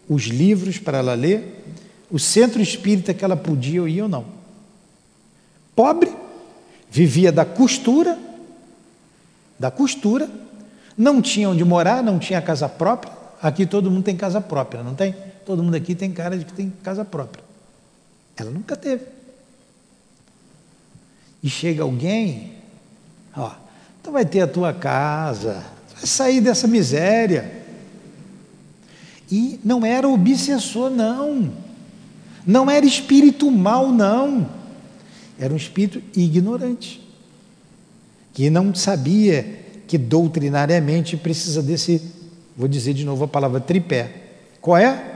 os livros para ela ler, o centro espírita que ela podia ir ou não. Pobre, vivia da costura, da costura, não tinha onde morar, não tinha casa própria. Aqui todo mundo tem casa própria, não tem? Todo mundo aqui tem cara de que tem casa própria. Ela nunca teve. E chega alguém, ó, tu vai ter a tua casa, vai sair dessa miséria. E não era obsessor, não. Não era espírito mal, não Era um espírito ignorante, que não sabia que doutrinariamente precisa desse, vou dizer de novo a palavra tripé. Qual é?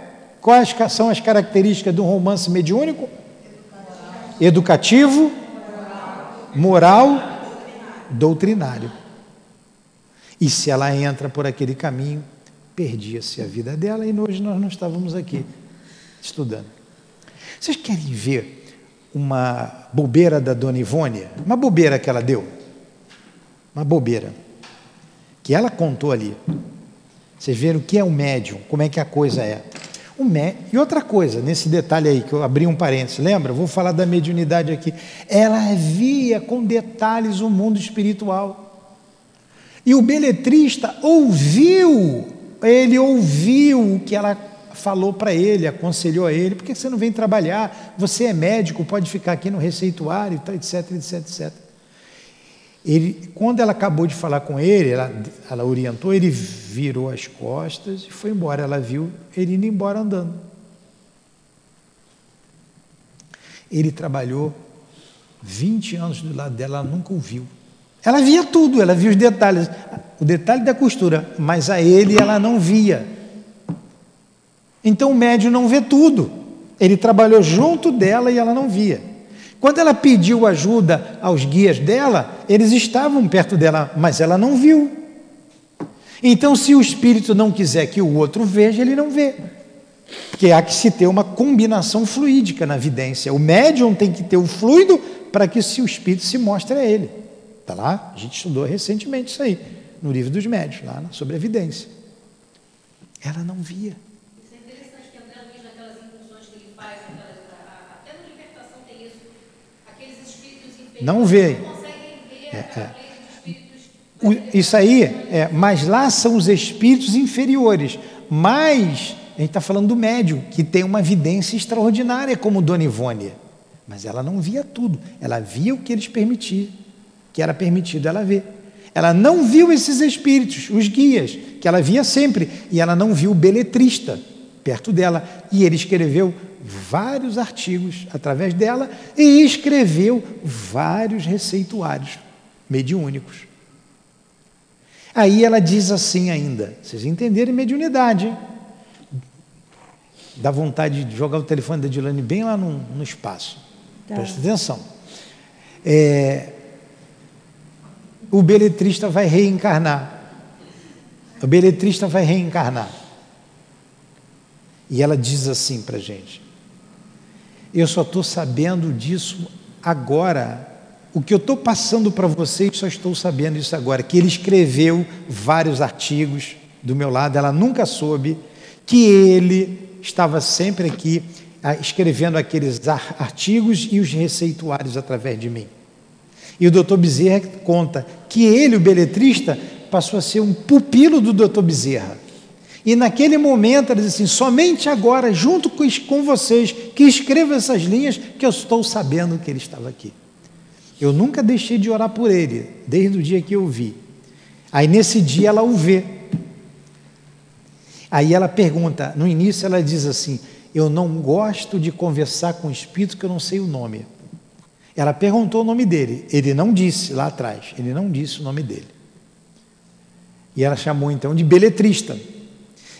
Quais são as características do romance mediúnico? Educativo, moral, doutrinário. E se ela entra por aquele caminho, perdia-se a vida dela e hoje nós não estávamos aqui estudando. Vocês querem ver uma bobeira da dona Ivone? Uma bobeira que ela deu? Uma bobeira. Que ela contou ali. Vocês viram o que é o médium, como é que a coisa é. E outra coisa, nesse detalhe aí, que eu abri um parênteses, lembra? Vou falar da mediunidade aqui. Ela via com detalhes o mundo espiritual. E o beletrista ouviu, ele ouviu o que ela falou para ele, aconselhou a ele, por que você não vem trabalhar? Você é médico, pode ficar aqui no receituário, etc, etc, etc. Ele, quando ela acabou de falar com ele, ela, ela orientou, ele virou as costas e foi embora. Ela viu ele indo embora andando. Ele trabalhou 20 anos do lado dela, ela nunca o viu. Ela via tudo, ela via os detalhes, o detalhe da costura, mas a ele ela não via. Então o médium não vê tudo. Ele trabalhou junto dela e ela não via. Quando ela pediu ajuda aos guias dela, eles estavam perto dela, mas ela não viu. Então, se o espírito não quiser que o outro veja, ele não vê. Porque há que se ter uma combinação fluídica na vidência. O médium tem que ter o fluido para que o espírito se mostre a ele. Está lá? A gente estudou recentemente isso aí, no livro dos médios, lá sobre a evidência. Ela não via. Não vê. É, é. Isso aí, é, mas lá são os espíritos inferiores. Mas a gente está falando do médium, que tem uma vidência extraordinária, como Dona Ivone. Mas ela não via tudo, ela via o que eles permitiam, que era permitido ela ver. Ela não viu esses espíritos, os guias, que ela via sempre, e ela não viu o beletrista perto dela. E ele escreveu vários artigos através dela e escreveu vários receituários mediúnicos. Aí ela diz assim ainda, vocês entenderem mediunidade, hein? Dá vontade de jogar o telefone da Dilane bem lá no, no espaço. Tá. Presta atenção. É, o beletrista vai reencarnar. O beletrista vai reencarnar. E ela diz assim para a gente: eu só estou sabendo disso agora. O que eu estou passando para vocês, só estou sabendo isso agora. Que ele escreveu vários artigos do meu lado, ela nunca soube que ele estava sempre aqui ah, escrevendo aqueles artigos e os receituários através de mim. E o doutor Bezerra conta que ele, o beletrista, passou a ser um pupilo do doutor Bezerra. E naquele momento ele disse assim: somente agora, junto com, com vocês, que escrevo essas linhas, que eu estou sabendo que ele estava aqui. Eu nunca deixei de orar por ele, desde o dia que eu vi. Aí nesse dia ela o vê. Aí ela pergunta, no início ela diz assim: Eu não gosto de conversar com o espírito que eu não sei o nome. Ela perguntou o nome dele, ele não disse lá atrás, ele não disse o nome dele. E ela chamou então de beletrista.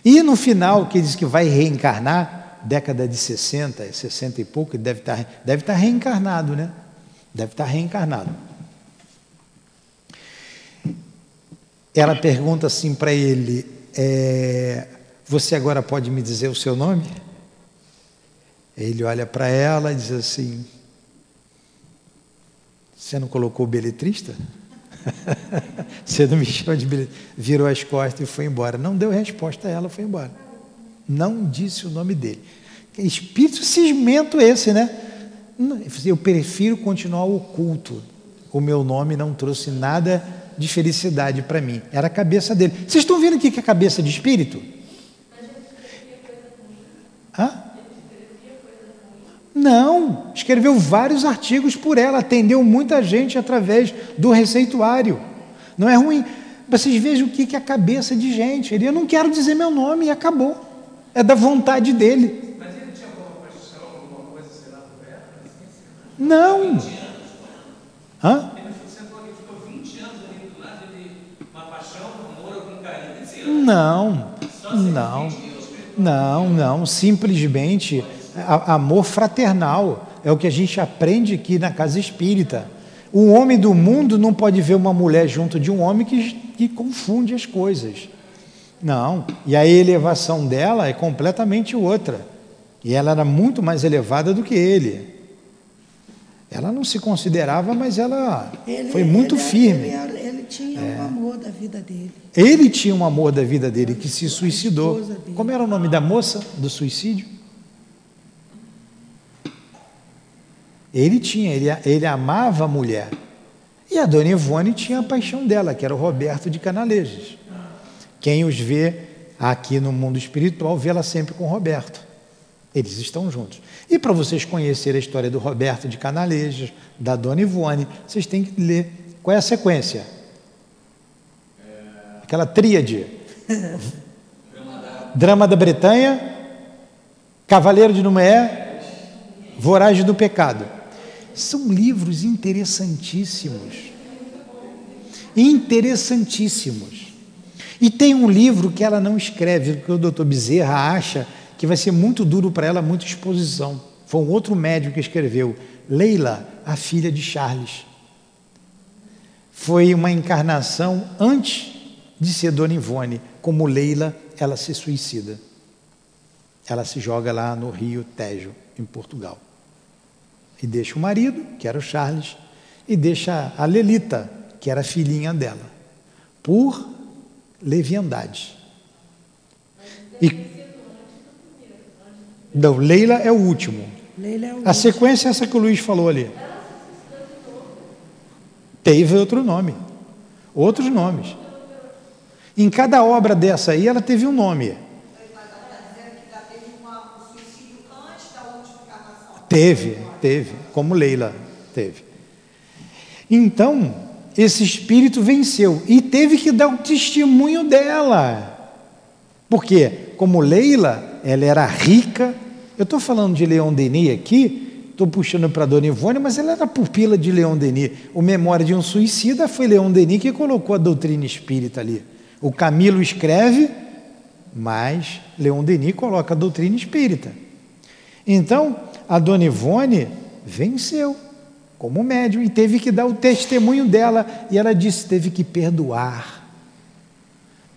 E no final, que diz que vai reencarnar, década de 60, 60 e pouco, deve estar, tá, deve estar tá reencarnado, né? Deve estar tá reencarnado. Ela pergunta assim para ele: é, Você agora pode me dizer o seu nome? Ele olha para ela e diz assim: Você não colocou o beletrista? Você não me chama de bilhete. Virou as costas e foi embora. Não deu resposta a ela, foi embora. Não disse o nome dele. Espírito cismento esse, né? Eu prefiro continuar oculto. O meu nome não trouxe nada de felicidade para mim. Era a cabeça dele. Vocês estão vendo o que é cabeça de espírito? Hã? Não, escreveu vários artigos por ela, atendeu muita gente através do receituário. Não é ruim. Vocês vejam o que é a cabeça de gente. Ele, eu não quero dizer meu nome e acabou. É da vontade dele. Mas ele tinha alguma paixão, alguma coisa, sei lá, por ela? Não. Hã? Ele você falou que ficou 20 anos ali do lado, ele, uma paixão, um amor, algum carinho. Quer dizer, Não, não, não, não. Simplesmente amor fraternal é o que a gente aprende aqui na casa espírita. O homem do mundo não pode ver uma mulher junto de um homem que, que confunde as coisas. Não, e a elevação dela é completamente outra. E ela era muito mais elevada do que ele. Ela não se considerava, mas ela Ele- foi muito ele- firme. Ele, ele tinha o amor da vida dele. Ele tinha um amor da vida dele que se suicidou. Como era o nome da moça do suicídio? Ele tinha, ele, ele amava a mulher. E a dona Ivone tinha a paixão dela, que era o Roberto de Canalejas. Quem os vê aqui no mundo espiritual vê ela sempre com o Roberto. Eles estão juntos. E para vocês conhecerem a história do Roberto de Canalejas, da dona Ivone, vocês têm que ler qual é a sequência. Aquela tríade. Drama da Bretanha, Cavaleiro de Noé, Voragem do Pecado. São livros interessantíssimos. Interessantíssimos. E tem um livro que ela não escreve, porque o doutor Bezerra acha que vai ser muito duro para ela, muita exposição. Foi um outro médico que escreveu, Leila, a filha de Charles. Foi uma encarnação antes de ser Dona Ivone. Como Leila, ela se suicida. Ela se joga lá no Rio Tejo, em Portugal. E deixa o marido, que era o Charles, e deixa a Lelita, que era a filhinha dela, por leviandade. E não, Leila é o último. Leila é o A sequência é essa que o Luiz falou ali. Teve outro nome. Outros nomes. Em cada obra dessa aí, ela teve um nome. Teve, teve, como Leila teve. Então, esse espírito venceu e teve que dar o testemunho dela. Por quê? Como Leila, ela era rica. Eu estou falando de Leon Denis aqui, estou puxando para Dona Ivone, mas ela era pupila de Leon Denis. O Memória de um Suicida foi Leon Denis que colocou a doutrina espírita ali. O Camilo escreve, mas Leon Denis coloca a doutrina espírita. Então, a Dona Ivone venceu como médium e teve que dar o testemunho dela. E ela disse: teve que perdoar.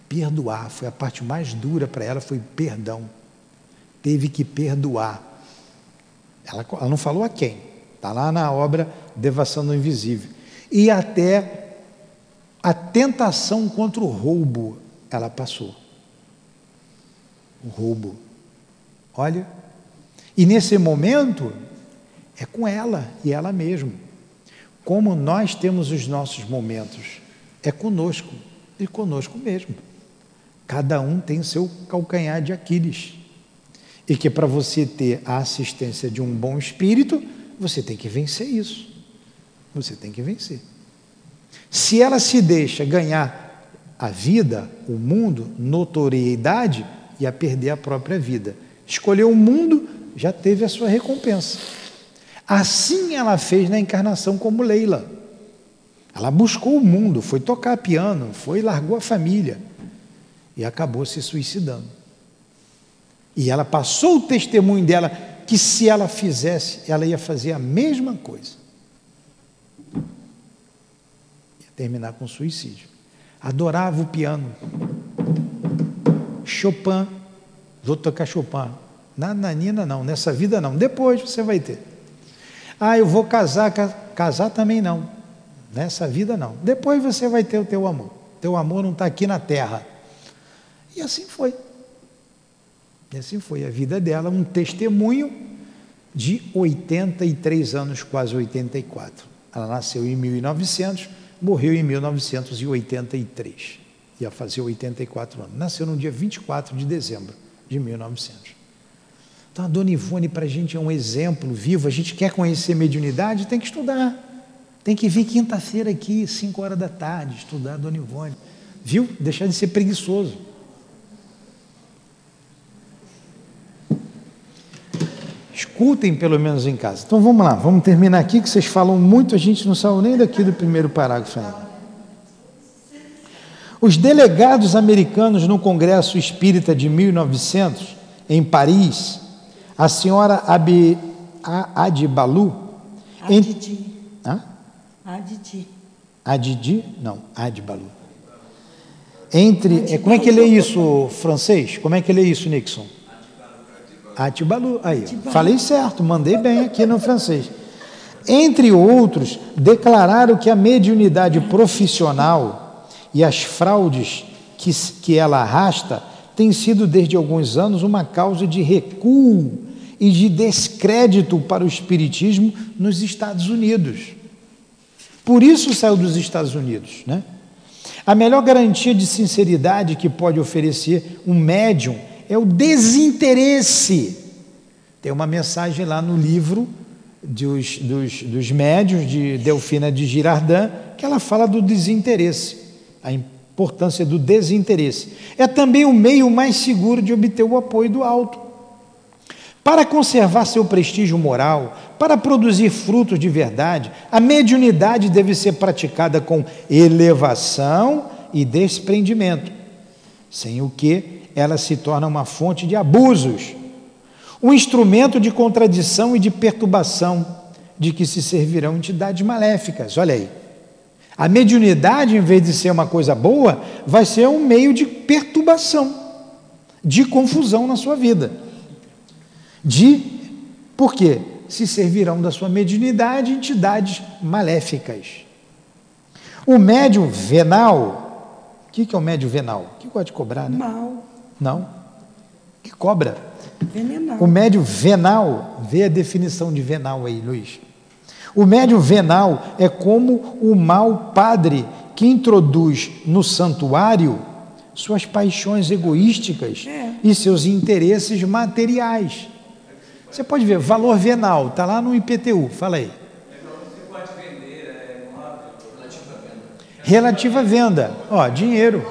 Perdoar foi a parte mais dura para ela, foi perdão. Teve que perdoar. Ela, ela não falou a quem, está lá na obra Devação do Invisível. E até a tentação contra o roubo ela passou. O roubo. Olha, e nesse momento, é com ela e ela mesma. Como nós temos os nossos momentos, é conosco e conosco mesmo. Cada um tem seu calcanhar de Aquiles. E que para você ter a assistência de um bom espírito, você tem que vencer isso. Você tem que vencer. Se ela se deixa ganhar a vida, o mundo, notoriedade, ia perder a própria vida. Escolheu o mundo, já teve a sua recompensa. Assim ela fez na encarnação como Leila. Ela buscou o mundo, foi tocar piano, foi largou a família e acabou se suicidando. E ela passou o testemunho dela que se ela fizesse, ela ia fazer a mesma coisa. Ia terminar com suicídio. Adorava o piano. Chopin, vou tocar Chopin. Na Nanina não, nessa vida não. Depois você vai ter. Ah, eu vou casar, casar também não. Nessa vida não. Depois você vai ter o teu amor. Teu amor não está aqui na terra. E assim foi. E assim foi a vida dela, um testemunho de 83 anos, quase 84. Ela nasceu em 1900, morreu em 1983. Ia fazer 84 anos. Nasceu no dia 24 de dezembro de 1900. Então, a Dona Ivone, para a gente, é um exemplo vivo. A gente quer conhecer mediunidade, tem que estudar. Tem que vir quinta-feira aqui, 5 horas da tarde, estudar a Dona Ivone. Viu? Deixar de ser preguiçoso. Escutem pelo menos em casa. Então vamos lá, vamos terminar aqui que vocês falam muito, a gente não saiu nem daqui do primeiro parágrafo ainda. Os delegados americanos no Congresso Espírita de 1900, em Paris, a senhora Abi, Adibalu. Adidi. Hã? Adidi. Adidi? Não, Adibalu. Entre. É, como é que lê isso, francês? Como é que lê isso, Nixon? Atibalu. Aí, falei certo, mandei bem aqui no francês. Entre outros, declararam que a mediunidade profissional e as fraudes que, que ela arrasta têm sido desde alguns anos uma causa de recuo e de descrédito para o espiritismo nos Estados Unidos. Por isso saiu dos Estados Unidos, né? A melhor garantia de sinceridade que pode oferecer um médium é o desinteresse. Tem uma mensagem lá no livro dos, dos, dos médios de Delfina de Girardin que ela fala do desinteresse, a importância do desinteresse. É também o meio mais seguro de obter o apoio do alto. Para conservar seu prestígio moral, para produzir frutos de verdade, a mediunidade deve ser praticada com elevação e desprendimento, sem o que ela se torna uma fonte de abusos, um instrumento de contradição e de perturbação, de que se servirão entidades maléficas. Olha aí. A mediunidade, em vez de ser uma coisa boa, vai ser um meio de perturbação, de confusão na sua vida de por quê? Se servirão da sua mediunidade entidades maléficas. O médium venal, o que, que é o médium venal? Que gosta de cobrar, né? Mal. Não. Que cobra. Venenal. O médium venal, vê a definição de venal aí, Luiz. O médium venal é como o mau padre que introduz no santuário suas paixões egoísticas É. e seus interesses materiais. Você pode ver, valor venal, está lá no IPTU, fala aí. Relativa venda, ó, dinheiro.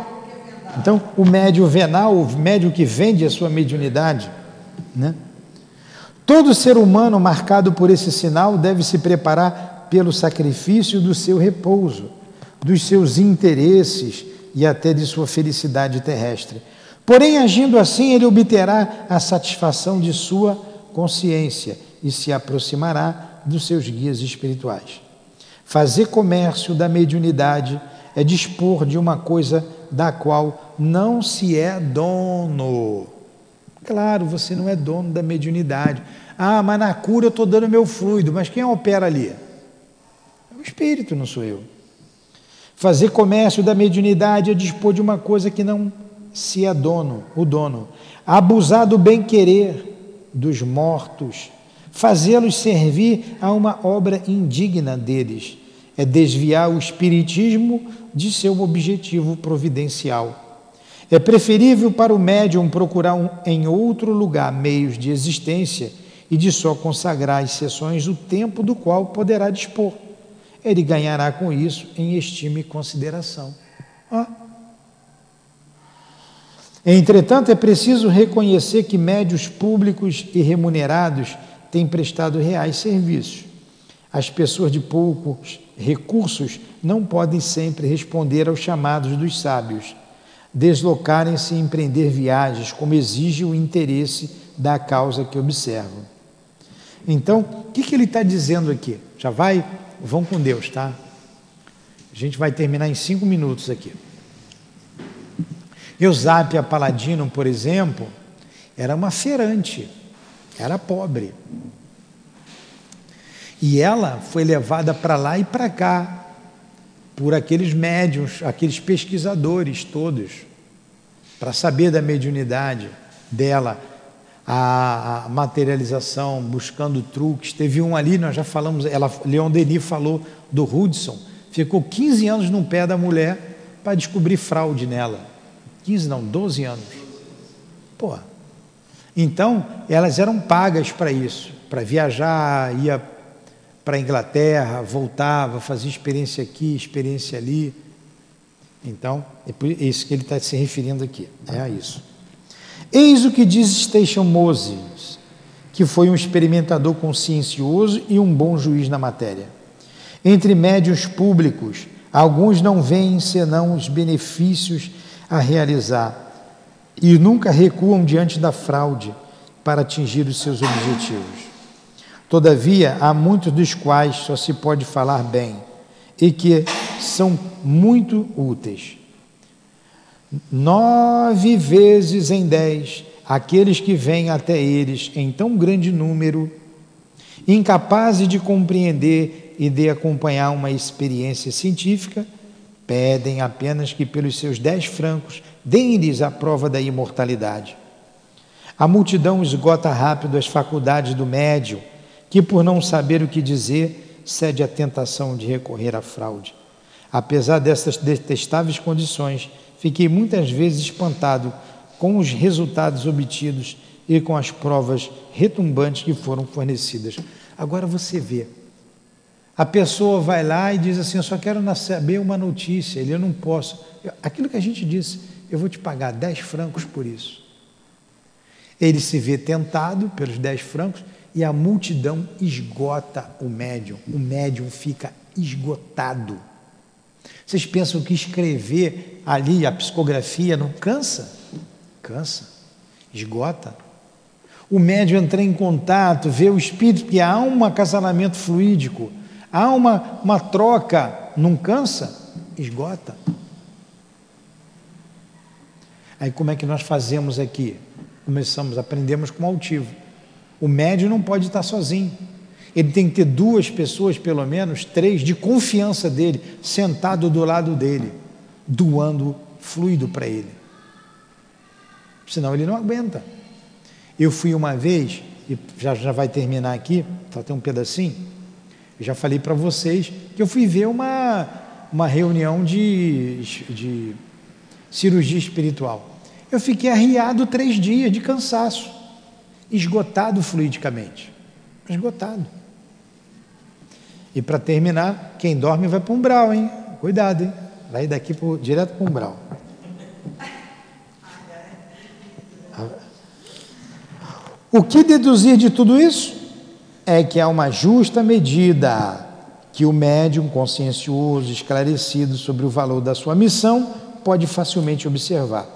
Então, o médio venal, o médio que vende a sua mediunidade, né? Todo ser humano marcado por esse sinal deve se preparar pelo sacrifício do seu repouso, dos seus interesses e até de sua felicidade terrestre. Porém, agindo assim, ele obterá a satisfação de sua consciência e se aproximará dos seus guias espirituais. Fazer comércio da mediunidade é dispor de uma coisa da qual não se é dono. Claro, você não é dono da mediunidade. Ah, mas na cura eu estou dando meu fluido, mas quem opera ali? É o espírito, não sou eu. Fazer comércio da mediunidade é dispor de uma coisa que não se é dono, o dono. Abusar do bem-querer dos mortos, fazê-los servir a uma obra indigna deles, é desviar o espiritismo de seu objetivo providencial. É preferível para o médium procurar um, em outro lugar meios de existência e de só consagrar às sessões o tempo do qual poderá dispor. Ele ganhará com isso em estima e consideração. Ah. Entretanto, é preciso reconhecer que médios públicos e remunerados têm prestado reais serviços. As pessoas de poucos recursos não podem sempre responder aos chamados dos sábios, deslocarem-se e empreender viagens, como exige o interesse da causa que observam. Então, o que, que ele está dizendo aqui? Já vai? Vão com Deus, tá? A gente vai terminar em cinco minutos aqui. Eusápia Paladino, por exemplo, era uma feirante, era pobre. E ela foi levada para lá e para cá por aqueles médiums, aqueles pesquisadores todos, para saber da mediunidade dela, a, a, materialização, buscando truques. Teve um ali, nós já falamos, ela, Leon Denis falou do Hudson, ficou 15 anos no pé da mulher para descobrir fraude nela. 15 não, 12 anos. Pô. Então, elas eram pagas para isso, para viajar, ia para a Inglaterra, voltava, fazia experiência aqui, experiência ali. Então, é isso que ele está se referindo aqui, é a isso. Eis o que diz Station Moses, que foi um experimentador consciencioso e um bom juiz na matéria. Entre médios públicos, alguns não veem senão os benefícios a realizar e nunca recuam diante da fraude para atingir os seus objetivos. Todavia, há muitos dos quais só se pode falar bem e que são muito úteis. Nove vezes em dez, aqueles que vêm até eles em tão grande número, incapazes de compreender e de acompanhar uma experiência científica, pedem apenas que, pelos seus dez francos, deem-lhes a prova da imortalidade. A multidão esgota rápido as faculdades do médium, que, por não saber o que dizer, cede à tentação de recorrer à fraude. Apesar dessas detestáveis condições, fiquei muitas vezes espantado com os resultados obtidos e com as provas retumbantes que foram fornecidas. Agora você vê, a pessoa vai lá e diz assim: Eu só quero saber uma notícia, ele eu não posso. Aquilo que a gente disse, eu vou te pagar 10 francos por isso. Ele se vê tentado pelos 10 francos e a multidão esgota o médium. O médium fica esgotado. Vocês pensam que escrever ali a psicografia não cansa? Cansa, esgota. O médium entra em contato, vê o espírito, que há um acasalamento fluídico, há uma, uma troca, não cansa? Esgota. Aí como é que nós fazemos aqui? Começamos, aprendemos com o altivo. O médium não pode estar sozinho. Ele tem que ter duas pessoas, pelo menos, três, de confiança dele, sentado do lado dele, doando fluido para ele. Senão ele não aguenta. Eu fui uma vez, e já, já vai terminar aqui, só tem um pedacinho. Eu já falei para vocês que eu fui ver uma, uma reunião de, de cirurgia espiritual. Eu fiquei arriado três dias de cansaço, esgotado fluidicamente. Esgotado. E para terminar, quem dorme vai para um umbral, hein? Cuidado, hein? Vai daqui pro, direto para o umbral. O que deduzir de tudo isso? É que há uma justa medida que o médium consciencioso, esclarecido sobre o valor da sua missão, pode facilmente observar.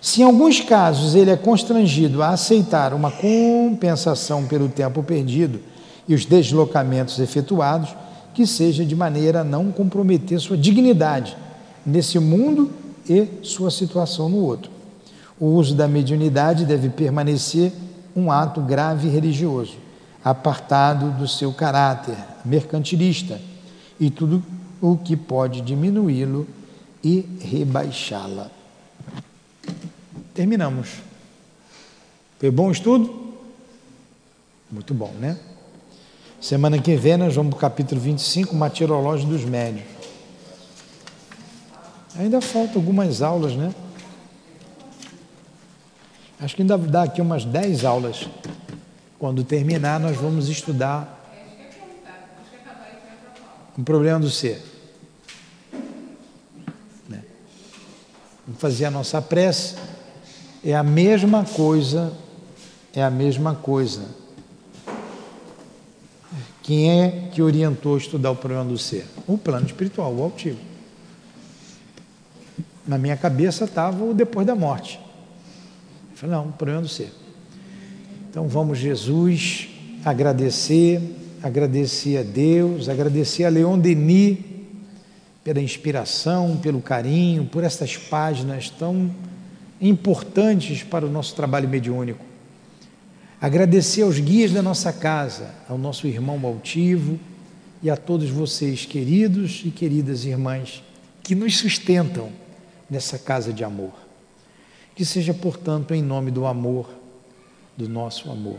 Se em alguns casos ele é constrangido a aceitar uma compensação pelo tempo perdido e os deslocamentos efetuados, que seja de maneira a não comprometer sua dignidade nesse mundo e sua situação no outro. O uso da mediunidade deve permanecer um ato grave religioso, apartado do seu caráter mercantilista e tudo o que pode diminuí-lo e rebaixá-la. Terminamos. Foi bom estudo? Muito bom, né? Semana que vem nós vamos para o capítulo 25, Martirológio dos Médios. Ainda faltam algumas aulas, né? Acho que ainda dá aqui umas 10 aulas. Quando terminar, nós vamos estudar o problema do ser. Né? Vamos fazer a nossa prece. É a mesma coisa, é a mesma coisa quem é que orientou a estudar o problema do ser? O plano espiritual, o altivo. Na minha cabeça estava o depois da morte. Eu falei, não, o problema do ser. Então vamos, Jesus, agradecer, agradecer a Deus, agradecer a Leon Denis pela inspiração, pelo carinho, por essas páginas tão importantes para o nosso trabalho mediúnico. Agradecer aos guias da nossa casa, ao nosso irmão altivo e a todos vocês, queridos e queridas irmãs, que nos sustentam nessa casa de amor. Que seja, portanto, em nome do amor, do nosso amor.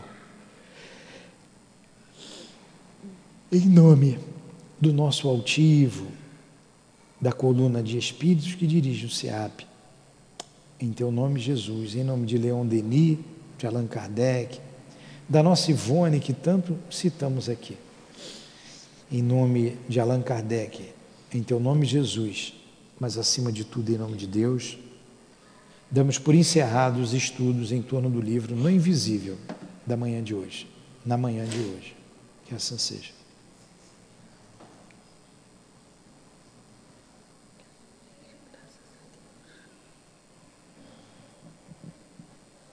Em nome do nosso altivo, da coluna de espíritos que dirige o SEAP. Em teu nome, Jesus, em nome de Leon Denis, de Allan Kardec, da nossa Ivone, que tanto citamos aqui. Em nome de Allan Kardec, em teu nome, Jesus, mas acima de tudo, em nome de Deus, damos por encerrados os estudos em torno do livro No Invisível da manhã de hoje. na manhã de hoje. Que assim seja.